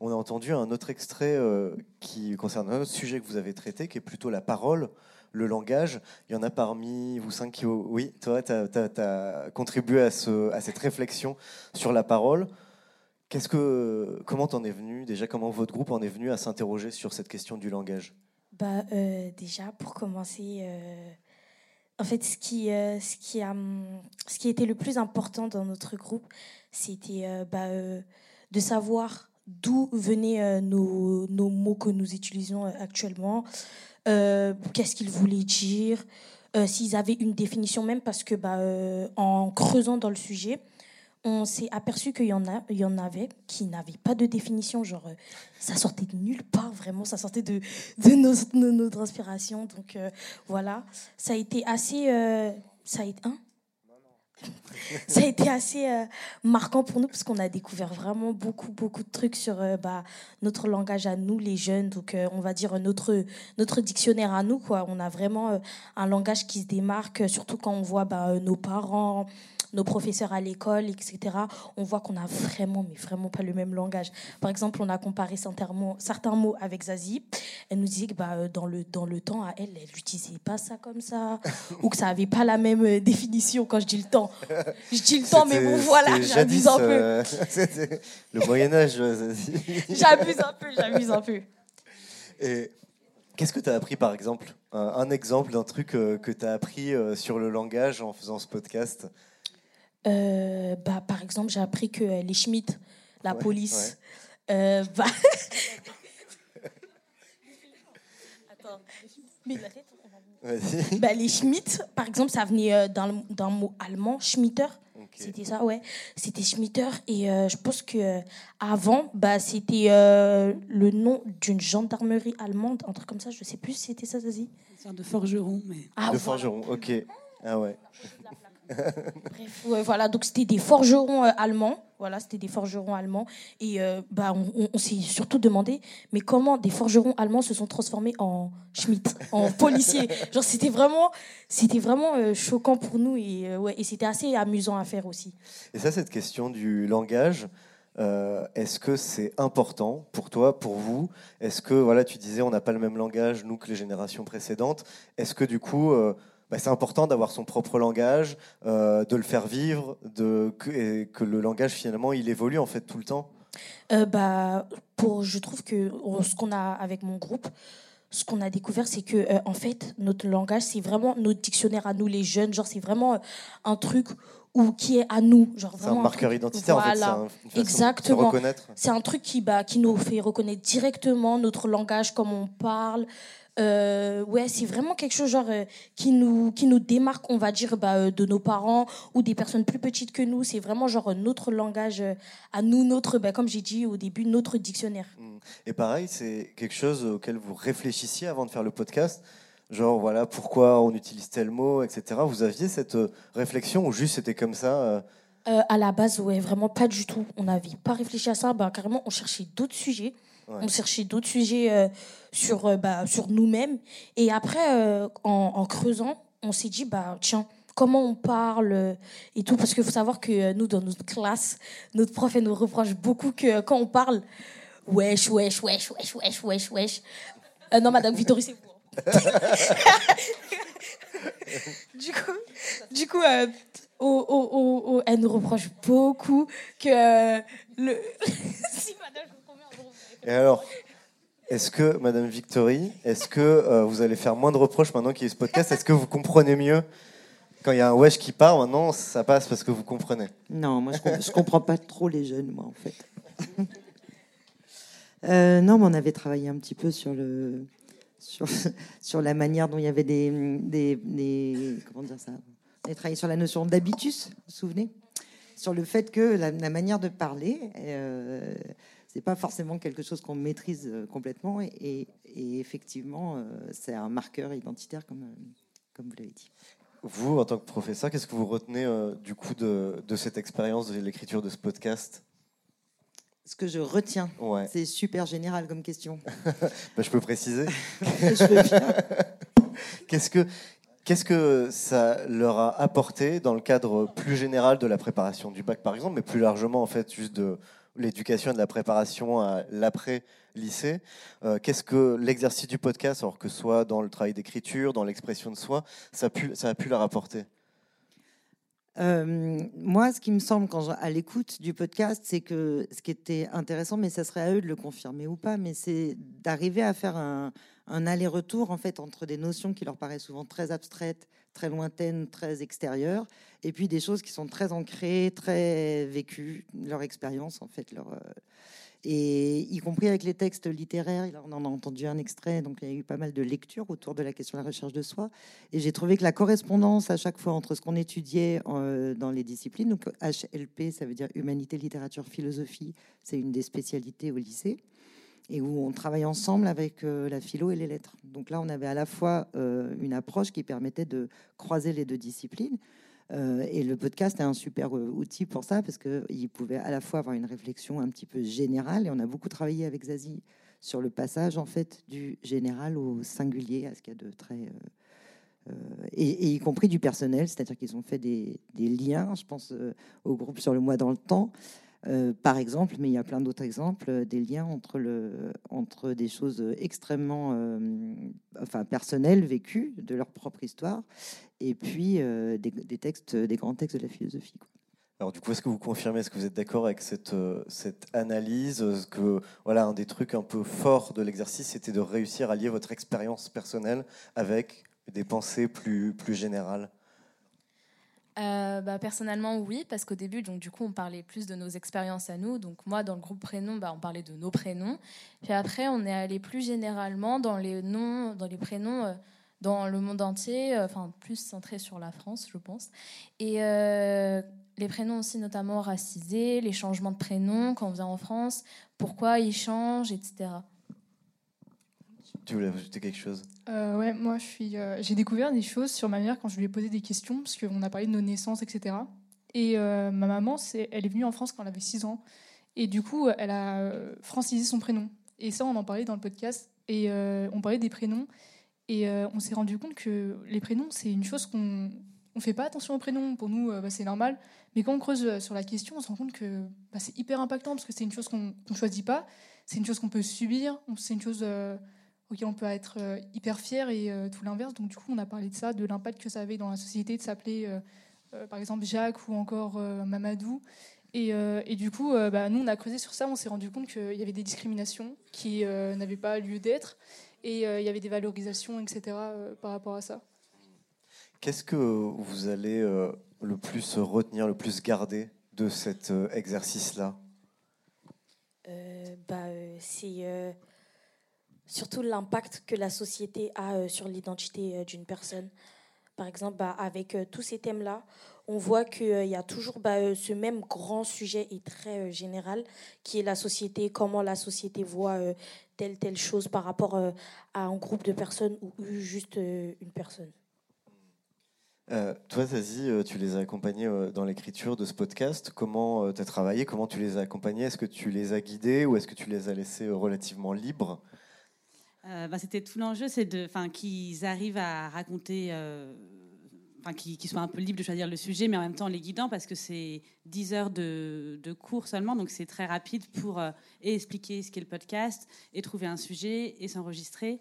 On a entendu un autre extrait euh, qui concerne un autre sujet que vous avez traité, qui est plutôt la parole, le langage. Il y en a parmi vous cinq qui... Oui, toi, tu as, contribué à cette réflexion sur la parole. Comment t'en es venu déjà Comment votre groupe en est venu à s'interroger sur cette question du langage? Bah, euh, déjà, pour commencer, euh, en fait, ce qui, euh, ce, qui a, ce qui était le plus important dans notre groupe, c'était bah, de savoir d'où venaient nos, mots que nous utilisons actuellement, qu'est-ce qu'ils voulaient dire, s'ils avaient une définition même, parce que bah, en creusant dans le sujet, on s'est aperçu qu'il y en a, il y en avait qui n'avaient pas de définition, genre euh, ça sortait de nulle part vraiment, ça sortait de, de, nos, de notre inspiration. Donc euh, voilà, ça a été assez, euh, ça a été, hein? Ça a été assez euh, marquant pour nous parce qu'on a découvert vraiment beaucoup beaucoup de trucs sur euh, bah, notre langage à nous les jeunes. Donc euh, on va dire notre notre dictionnaire à nous quoi. On a vraiment un langage qui se démarque surtout quand on voit bah, nos parents nos professeurs à l'école, etc., on voit qu'on a vraiment, mais vraiment pas le même langage. Par exemple, on a comparé certains mots, certains mots avec Zazie. Elle nous disait que bah, euh, dans, le, dans le temps, à elle, elle n'utilisait pas ça comme ça, <laughs> ou que ça n'avait pas la même euh, définition quand je dis le temps. Je dis le temps, mais bon, voilà, j'abuse un peu. euh, <laughs> le Moyen-Âge. euh, <laughs> J'abuse un peu, j'abuse un peu. Et qu'est-ce que tu as appris, par exemple? Un, un exemple d'un truc euh, que tu as appris euh, sur le langage en faisant ce podcast? Euh, bah, par exemple, j'ai appris que euh, les Schmitt, la Ouais, police, euh, bah... <laughs> Attends, mais la tête, on va- Vas-y. Bah, les Schmitt, par exemple, ça venait euh, d'un mot allemand, Schmitter. C'était ça, ouais. C'était Schmitter. Et euh, je pense que euh, avant, bah, c'était euh, le nom d'une gendarmerie allemande, un truc comme ça. Je sais plus si c'était ça, Zazie. de forgeron, mais. Ah, de voilà. forgeron, ok. Ah ouais. Bref, ouais, voilà, donc c'était des forgerons euh, allemands. Voilà, c'était des forgerons allemands. Et euh, bah, on, on- on s'est surtout demandé, mais comment des forgerons allemands se sont transformés en Schmitt, en <laughs> policiers? Genre, c'était vraiment, c'était vraiment euh, choquant pour nous et, ouais, et c'était assez amusant à faire aussi. Et ça, cette question du langage, euh, est-ce que c'est important pour toi, pour vous? Est-ce que, voilà, tu disais, on n'a pas le même langage, nous, que les générations précédentes. Est-ce que, du coup, euh, bah, c'est important d'avoir son propre langage, euh, de le faire vivre, de, que, et que le langage, finalement, il évolue, en fait, tout le temps Euh, bah, pour, je trouve que ce qu'on a avec mon groupe, ce qu'on a découvert, c'est que euh, en fait, notre langage, c'est vraiment notre dictionnaire à nous, les jeunes. Genre, c'est vraiment euh, un truc où, qui est à nous. Genre, C'est un marqueur identitaire, en fait, Voilà. une façon de se Exactement. reconnaître. C'est un truc qui, bah, qui nous fait reconnaître directement notre langage, comme on parle. Euh, ouais, c'est vraiment quelque chose genre euh, qui nous qui nous démarque, on va dire, bah, euh, de nos parents ou des personnes plus petites que nous. C'est vraiment genre notre langage à nous, notre, bah, comme j'ai dit au début, notre dictionnaire. Et pareil, c'est quelque chose auquel vous réfléchissiez avant de faire le podcast Genre, voilà, pourquoi on utilise tel mot, etc. Vous aviez cette réflexion ou juste c'était comme ça à la base, ouais, vraiment pas du tout. On n'avait pas réfléchi à ça. Bah, carrément, on cherchait d'autres sujets. On cherchait d'autres sujets euh, sur, euh, bah, sur nous-mêmes. Et après, euh, en, creusant, on s'est dit, bah, tiens, comment on parle et tout. Parce qu'il faut savoir que nous, dans notre classe, notre prof, elle nous reproche beaucoup que quand on parle, wesh, wesh, wesh, wesh, wesh, wesh, wesh. Non, Madame Vittori, c'est vous. <laughs> du coup, du coup elle nous reproche beaucoup que le <laughs> madame, je vous promets, on vous Et alors, est-ce que, Madame Victory, est-ce que euh, vous allez faire moins de reproches maintenant qu'il y a ce podcast? Est-ce que vous comprenez mieux? Quand il y a un wesh qui part, maintenant, ça passe parce que vous comprenez. Non, moi je, com- je comprends pas trop les jeunes, moi en fait. <laughs> Euh, non, mais on avait travaillé un petit peu sur le sur, la manière dont il y avait des, des, comment dire ça? On avait travaillé sur la notion d'habitus, vous vous souvenez? Sur le fait que la, la manière de parler, euh, c'est pas forcément quelque chose qu'on maîtrise euh, complètement, et, et- et effectivement, euh, c'est un marqueur identitaire comme euh, comme vous l'avez dit. Vous, en tant que professeur, qu'est-ce que vous retenez euh, du coup de, de cette expérience de l'écriture de ce podcast? Ce que je retiens, Ouais. c'est super général comme question. <laughs> Bah, je peux préciser. <laughs> <laughs> Qu'est-ce que qu'est-ce que ça leur a apporté dans le cadre plus général de la préparation du bac, par exemple, mais plus largement en fait juste de l'éducation et de la préparation à l'après lycée. Euh, qu'est-ce que l'exercice du podcast, alors que ce soit dans le travail d'écriture, dans l'expression de soi, ça a pu ça a pu leur apporter? Euh, moi, ce qui me semble quand je- à l'écoute du podcast, c'est que ce qui était intéressant, mais ça serait à eux de le confirmer ou pas, mais c'est d'arriver à faire un, un aller-retour en fait entre des notions qui leur paraissent souvent très abstraites, très lointaines, très extérieures, et puis des choses qui sont très ancrées, très vécues, leur expérience en fait, leur euh, et y compris avec les textes littéraires, on en a entendu un extrait, donc il y a eu pas mal de lectures autour de la question de la recherche de soi. Et j'ai trouvé que la correspondance à chaque fois entre ce qu'on étudiait euh, dans les disciplines, donc HLP, ça veut dire humanité, littérature, philosophie, c'est une des spécialités au lycée, et où on travaille ensemble avec euh, la philo et les lettres. Donc là, on avait à la fois euh, une approche qui permettait de croiser les deux disciplines. Euh, et le podcast est un super outil pour ça parce qu'il pouvait à la fois avoir une réflexion un petit peu générale et on a beaucoup travaillé avec Zazie sur le passage en fait du général au singulier, à ce qu'il y a de très et, y compris du personnel, c'est-à-dire qu'ils ont fait des, liens, je pense au groupe sur le mois dans le temps, euh, par exemple, mais il y a plein d'autres exemples, euh, des liens entre, le, entre des choses extrêmement euh, enfin, personnelles, vécues, de leur propre histoire, et puis des, textes, des grands textes de la philosophie. Alors du coup, est-ce que vous confirmez, est-ce que vous êtes d'accord avec cette, cette analyse euh, que voilà un des trucs un peu forts de l'exercice, c'était de réussir à lier votre expérience personnelle avec des pensées plus plus générales? Euh, bah, personnellement, oui, parce qu'au début, donc, du coup, on parlait plus de nos expériences à nous. Donc, moi, dans le groupe prénom, bah, on parlait de nos prénoms. Puis après, on est allé plus généralement dans les noms, dans les prénoms euh, dans le monde entier, euh, plus centré sur la France, je pense. Et les prénoms aussi, notamment racisés, les changements de prénoms quand on vient en France, pourquoi ils changent, etc. Tu voulais ajouter quelque chose? Euh, ouais, moi, euh, j'ai découvert des choses sur ma mère quand je lui ai posé des questions, parce qu'on a parlé de nos naissances, etc. Et euh, ma maman, elle est venue en France quand elle avait 6 ans. Et du coup, elle a euh, francisé son prénom. Et ça, on en parlait dans le podcast. Et on parlait des prénoms. Et on s'est rendu compte que les prénoms, c'est une chose qu'on on fait pas attention aux prénoms. Pour nous, bah, c'est normal. Mais quand on creuse sur la question, on se rend compte que bah, c'est hyper impactant parce que c'est une chose qu'on ne choisit pas. C'est une chose qu'on peut subir. C'est une chose auquel on peut être euh, hyper fier et euh, tout l'inverse. Donc, du coup, on a parlé de ça, de l'impact que ça avait dans la société de s'appeler, euh, euh, par exemple, Jacques ou encore euh, Mamadou. Et, euh, et du coup, euh, bah, nous, on a creusé sur ça. On s'est rendu compte qu'il y avait des discriminations qui euh, n'avaient pas lieu d'être. Et euh, il y avait des valorisations, etc., euh, par rapport à ça. Qu'est-ce que vous allez euh, le plus retenir, le plus garder de cet euh, exercice-là? Euh, bah, euh, c'est euh, surtout l'impact que la société a euh, sur l'identité euh, d'une personne. Par exemple, bah, avec euh, tous ces thèmes-là, on voit qu'il y a toujours bah, ce même grand sujet et très général qui est la société, comment la société voit telle, telle chose par rapport à un groupe de personnes ou juste une personne. Toi, Zazie, tu les as accompagnés dans l'écriture de ce podcast. Comment tu as travaillé? Comment tu les as accompagnés? Est-ce que tu les as guidés ou est-ce que tu les as laissés relativement libres? Bah, C'était tout l'enjeu, c'est qu'ils arrivent à raconter, enfin, qu'ils soient un peu libres de choisir le sujet, mais en même temps les guidant, parce que c'est 10 heures de, de cours seulement, donc c'est très rapide pour et expliquer ce qu'est le podcast, et trouver un sujet, et s'enregistrer.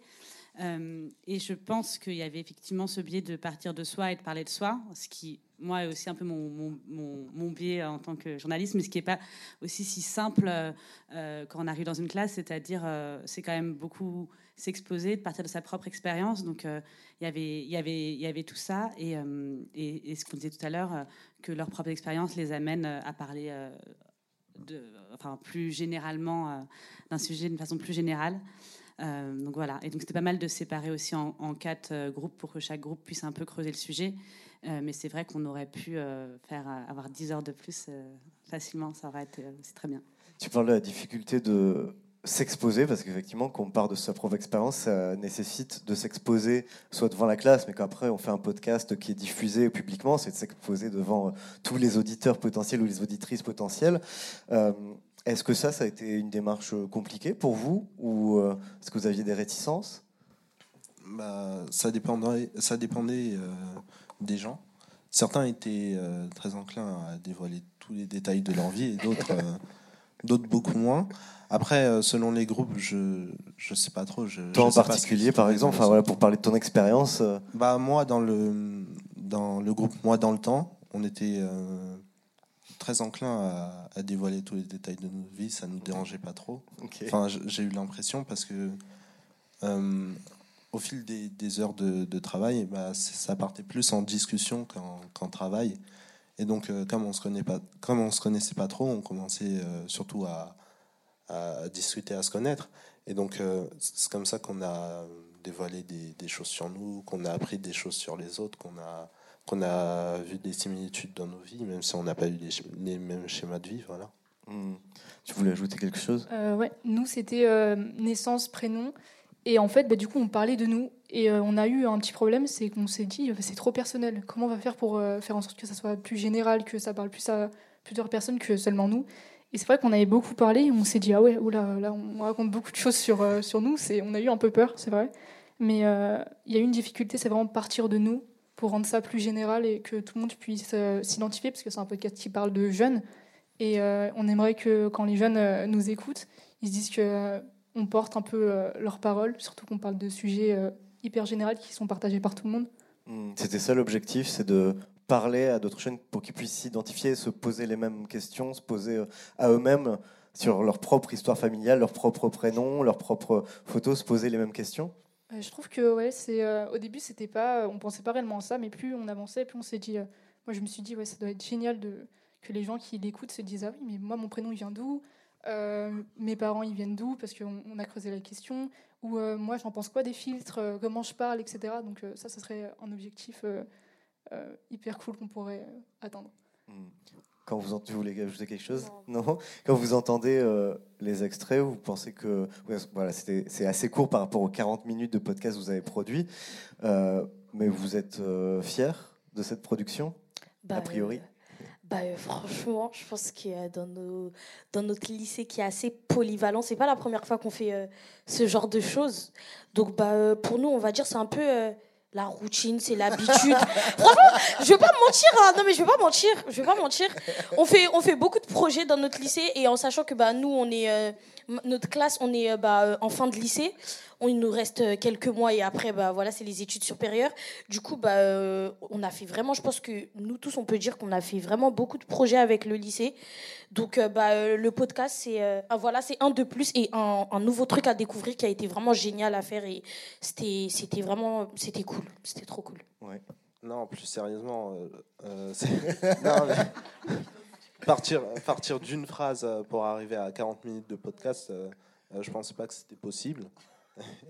Euh, et je pense qu'il y avait effectivement ce biais de partir de soi et de parler de soi, ce qui, moi, aussi un peu mon, mon, mon, biais en tant que journaliste, mais ce qui n'est pas aussi si simple euh, quand on arrive dans une classe, c'est-à-dire, euh, c'est quand même beaucoup s'exposer, de partir de sa propre expérience. Donc, il y avait, il y avait, y avait tout ça, et, et, et ce qu'on disait tout à l'heure, que leur propre expérience les amène à parler. de, enfin, plus généralement d'un sujet d'une façon plus générale. Euh, donc voilà, et donc c'était pas mal de séparer aussi en, quatre euh, groupes pour que chaque groupe puisse un peu creuser le sujet. Euh, mais c'est vrai qu'on aurait pu faire avoir 10 heures de plus facilement, ça aurait été c'est très bien. Tu parles de la difficulté de s'exposer, parce qu'effectivement, quand on part de sa propre expérience, ça nécessite de s'exposer soit devant la classe, mais qu'après on fait un podcast qui est diffusé publiquement, c'est de s'exposer devant tous les auditeurs potentiels ou les auditrices potentielles. Est-ce que ça, ça a été une démarche euh, compliquée pour vous ou euh, est-ce que vous aviez des réticences? Bah, Ça dépendait, ça dépendait euh, des gens. Certains étaient très enclins à dévoiler tous les détails de leur vie et d'autres, <laughs> d'autres beaucoup moins. Après, selon les groupes, je ne sais pas trop. Je, Toi en particulier, par exemple, enfin, voilà, pour parler de ton expérience. Bah, moi, dans le, dans le groupe Moi dans le temps, on était très enclin à, dévoiler tous les détails de notre vie, ça ne nous dérangeait pas trop. Enfin, j'ai eu l'impression parce que euh, au fil des, heures de, travail, bah, ça partait plus en discussion qu'en travail. Et donc, euh, comme on se connaît pas, comme on se connaissait pas trop, on commençait euh, surtout à, à, discuter, à se connaître. Et donc, c'est comme ça qu'on a dévoilé des, des, choses sur nous, qu'on a appris des choses sur les autres, qu'on a qu'on a vu des similitudes dans nos vies, même si on n'a pas eu les, mêmes schémas de vie. Voilà. Hmm. Tu voulais ajouter quelque chose? Euh, Ouais, nous, c'était euh, naissance, prénom. Et en fait, bah, du coup, on parlait de nous. Et euh, on a eu un petit problème, c'est qu'on s'est dit, c'est trop personnel. Comment on va faire pour faire en sorte que ça soit plus général, que ça parle plus à plusieurs personnes que seulement nous? Et c'est vrai qu'on avait beaucoup parlé. Et on s'est dit, ah ouais, oula, là, on raconte beaucoup de choses sur, sur nous. On a eu un peu peur, c'est vrai. Mais il y a eu une difficulté, c'est vraiment partir de nous pour rendre ça plus général et que tout le monde puisse euh, s'identifier, parce que c'est un podcast qui parle de jeunes. Et euh, on aimerait que quand les jeunes euh, nous écoutent, ils se disent que on porte un peu leurs paroles, surtout qu'on parle de sujets hyper généraux qui sont partagés par tout le monde. Hmm, c'était ça l'objectif, c'est de parler à d'autres jeunes pour qu'ils puissent s'identifier, se poser les mêmes questions, se poser à eux-mêmes sur leur propre histoire familiale, leur propre prénom, leur propre photo, se poser les mêmes questions. Euh, je trouve que ouais, c'est euh, au début c'était pas, euh, on pensait pas réellement à ça, mais plus on avançait, plus on s'est dit, moi je me suis dit ouais, ça doit être génial de que les gens qui l'écoutent se disent ah oui mais moi mon prénom il vient d'où, mes parents ils viennent d'où? Parce qu'on on a creusé la question, ou moi j'en pense quoi des filtres, comment je parle, etc. Donc ça, ce serait un objectif hyper cool qu'on pourrait atteindre. Mmh. Quand vous, vous voulez ajouter quelque chose? Non. Quand vous entendez euh, les extraits, vous pensez que voilà, c'est assez court par rapport aux 40 minutes de podcast que vous avez produit, euh, mais vous êtes euh, fier de cette production, bah, a priori. bah, franchement, je pense que dans, nos, dans notre lycée qui est assez polyvalent, c'est pas la première fois qu'on fait ce genre de choses. Donc bah, pour nous, on va dire c'est un peu la routine, c'est l'habitude. <laughs> Franchement, je vais pas mentir. Hein. Non, mais je vais pas mentir. Je vais pas mentir. On fait, beaucoup de projets dans notre lycée et en sachant que bah, nous, on est, euh, notre classe, on est euh, bah, euh, en fin de lycée. On, il nous reste quelques mois et après, bah, voilà, c'est les études supérieures. Du coup, bah, on a fait vraiment, je pense que nous tous, on peut dire qu'on a fait vraiment beaucoup de projets avec le lycée. Donc, bah, le podcast, c'est un de plus et un, un, nouveau truc à découvrir qui a été vraiment génial à faire et c'était, c'était vraiment, c'était cool. C'était trop cool. Ouais. Non, plus sérieusement, <laughs> non, mais <laughs> partir, partir d'une phrase euh, pour arriver à 40 minutes de podcast, euh, euh, je ne pensais pas que c'était possible.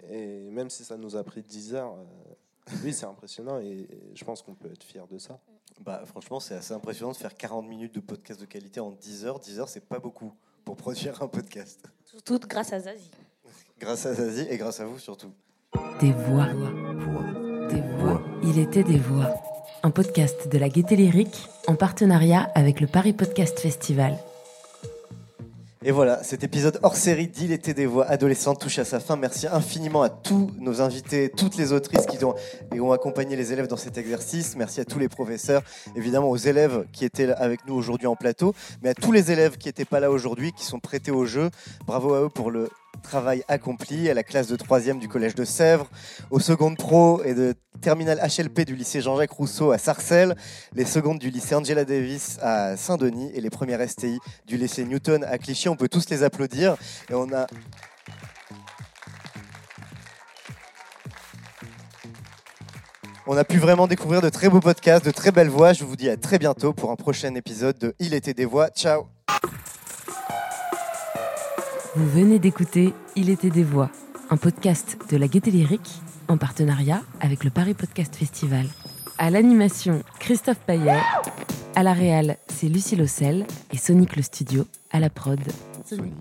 Et même si ça nous a pris 10 heures, oui, c'est impressionnant et je pense qu'on peut être fier de ça. Bah, franchement, c'est assez impressionnant de faire 40 minutes de podcast de qualité en 10 heures. 10 heures, c'est pas beaucoup pour produire un podcast. Surtout grâce à Zazie. Grâce à Zazie et grâce à vous surtout. Des voix. Des voix. Il était des voix un podcast de la Gaieté Lyrique en partenariat avec le Paris Podcast Festival. Et voilà, cet épisode hors série d'Il était des voix adolescentes touche à sa fin. Merci infiniment à tous nos invités, toutes les autrices qui ont, et ont accompagné les élèves dans cet exercice. Merci à tous les professeurs, évidemment aux élèves qui étaient avec nous aujourd'hui en plateau, mais à tous les élèves qui n'étaient pas là aujourd'hui, qui sont prêtés au jeu. Bravo à eux pour le travail accompli, à la classe de 3e du collège de Sèvres, aux secondes pro et de terminale HLP du lycée Jean-Jacques Rousseau à Sarcelles, les secondes du lycée Angela Davis à Saint-Denis et les premières STI du lycée Newton à Clichy. On peut tous les applaudir et on a On a pu vraiment découvrir de très beaux podcasts, de très belles voix. Je vous dis à très bientôt pour un prochain épisode de Il était des voix. Ciao Vous venez d'écouter Il était des voix, un podcast de la Gaieté Lyrique en partenariat avec le Paris Podcast Festival. À l'animation, Christophe Payet. À la réal, c'est Lucie Lossel et Sonic le Studio à la prod. Sonic.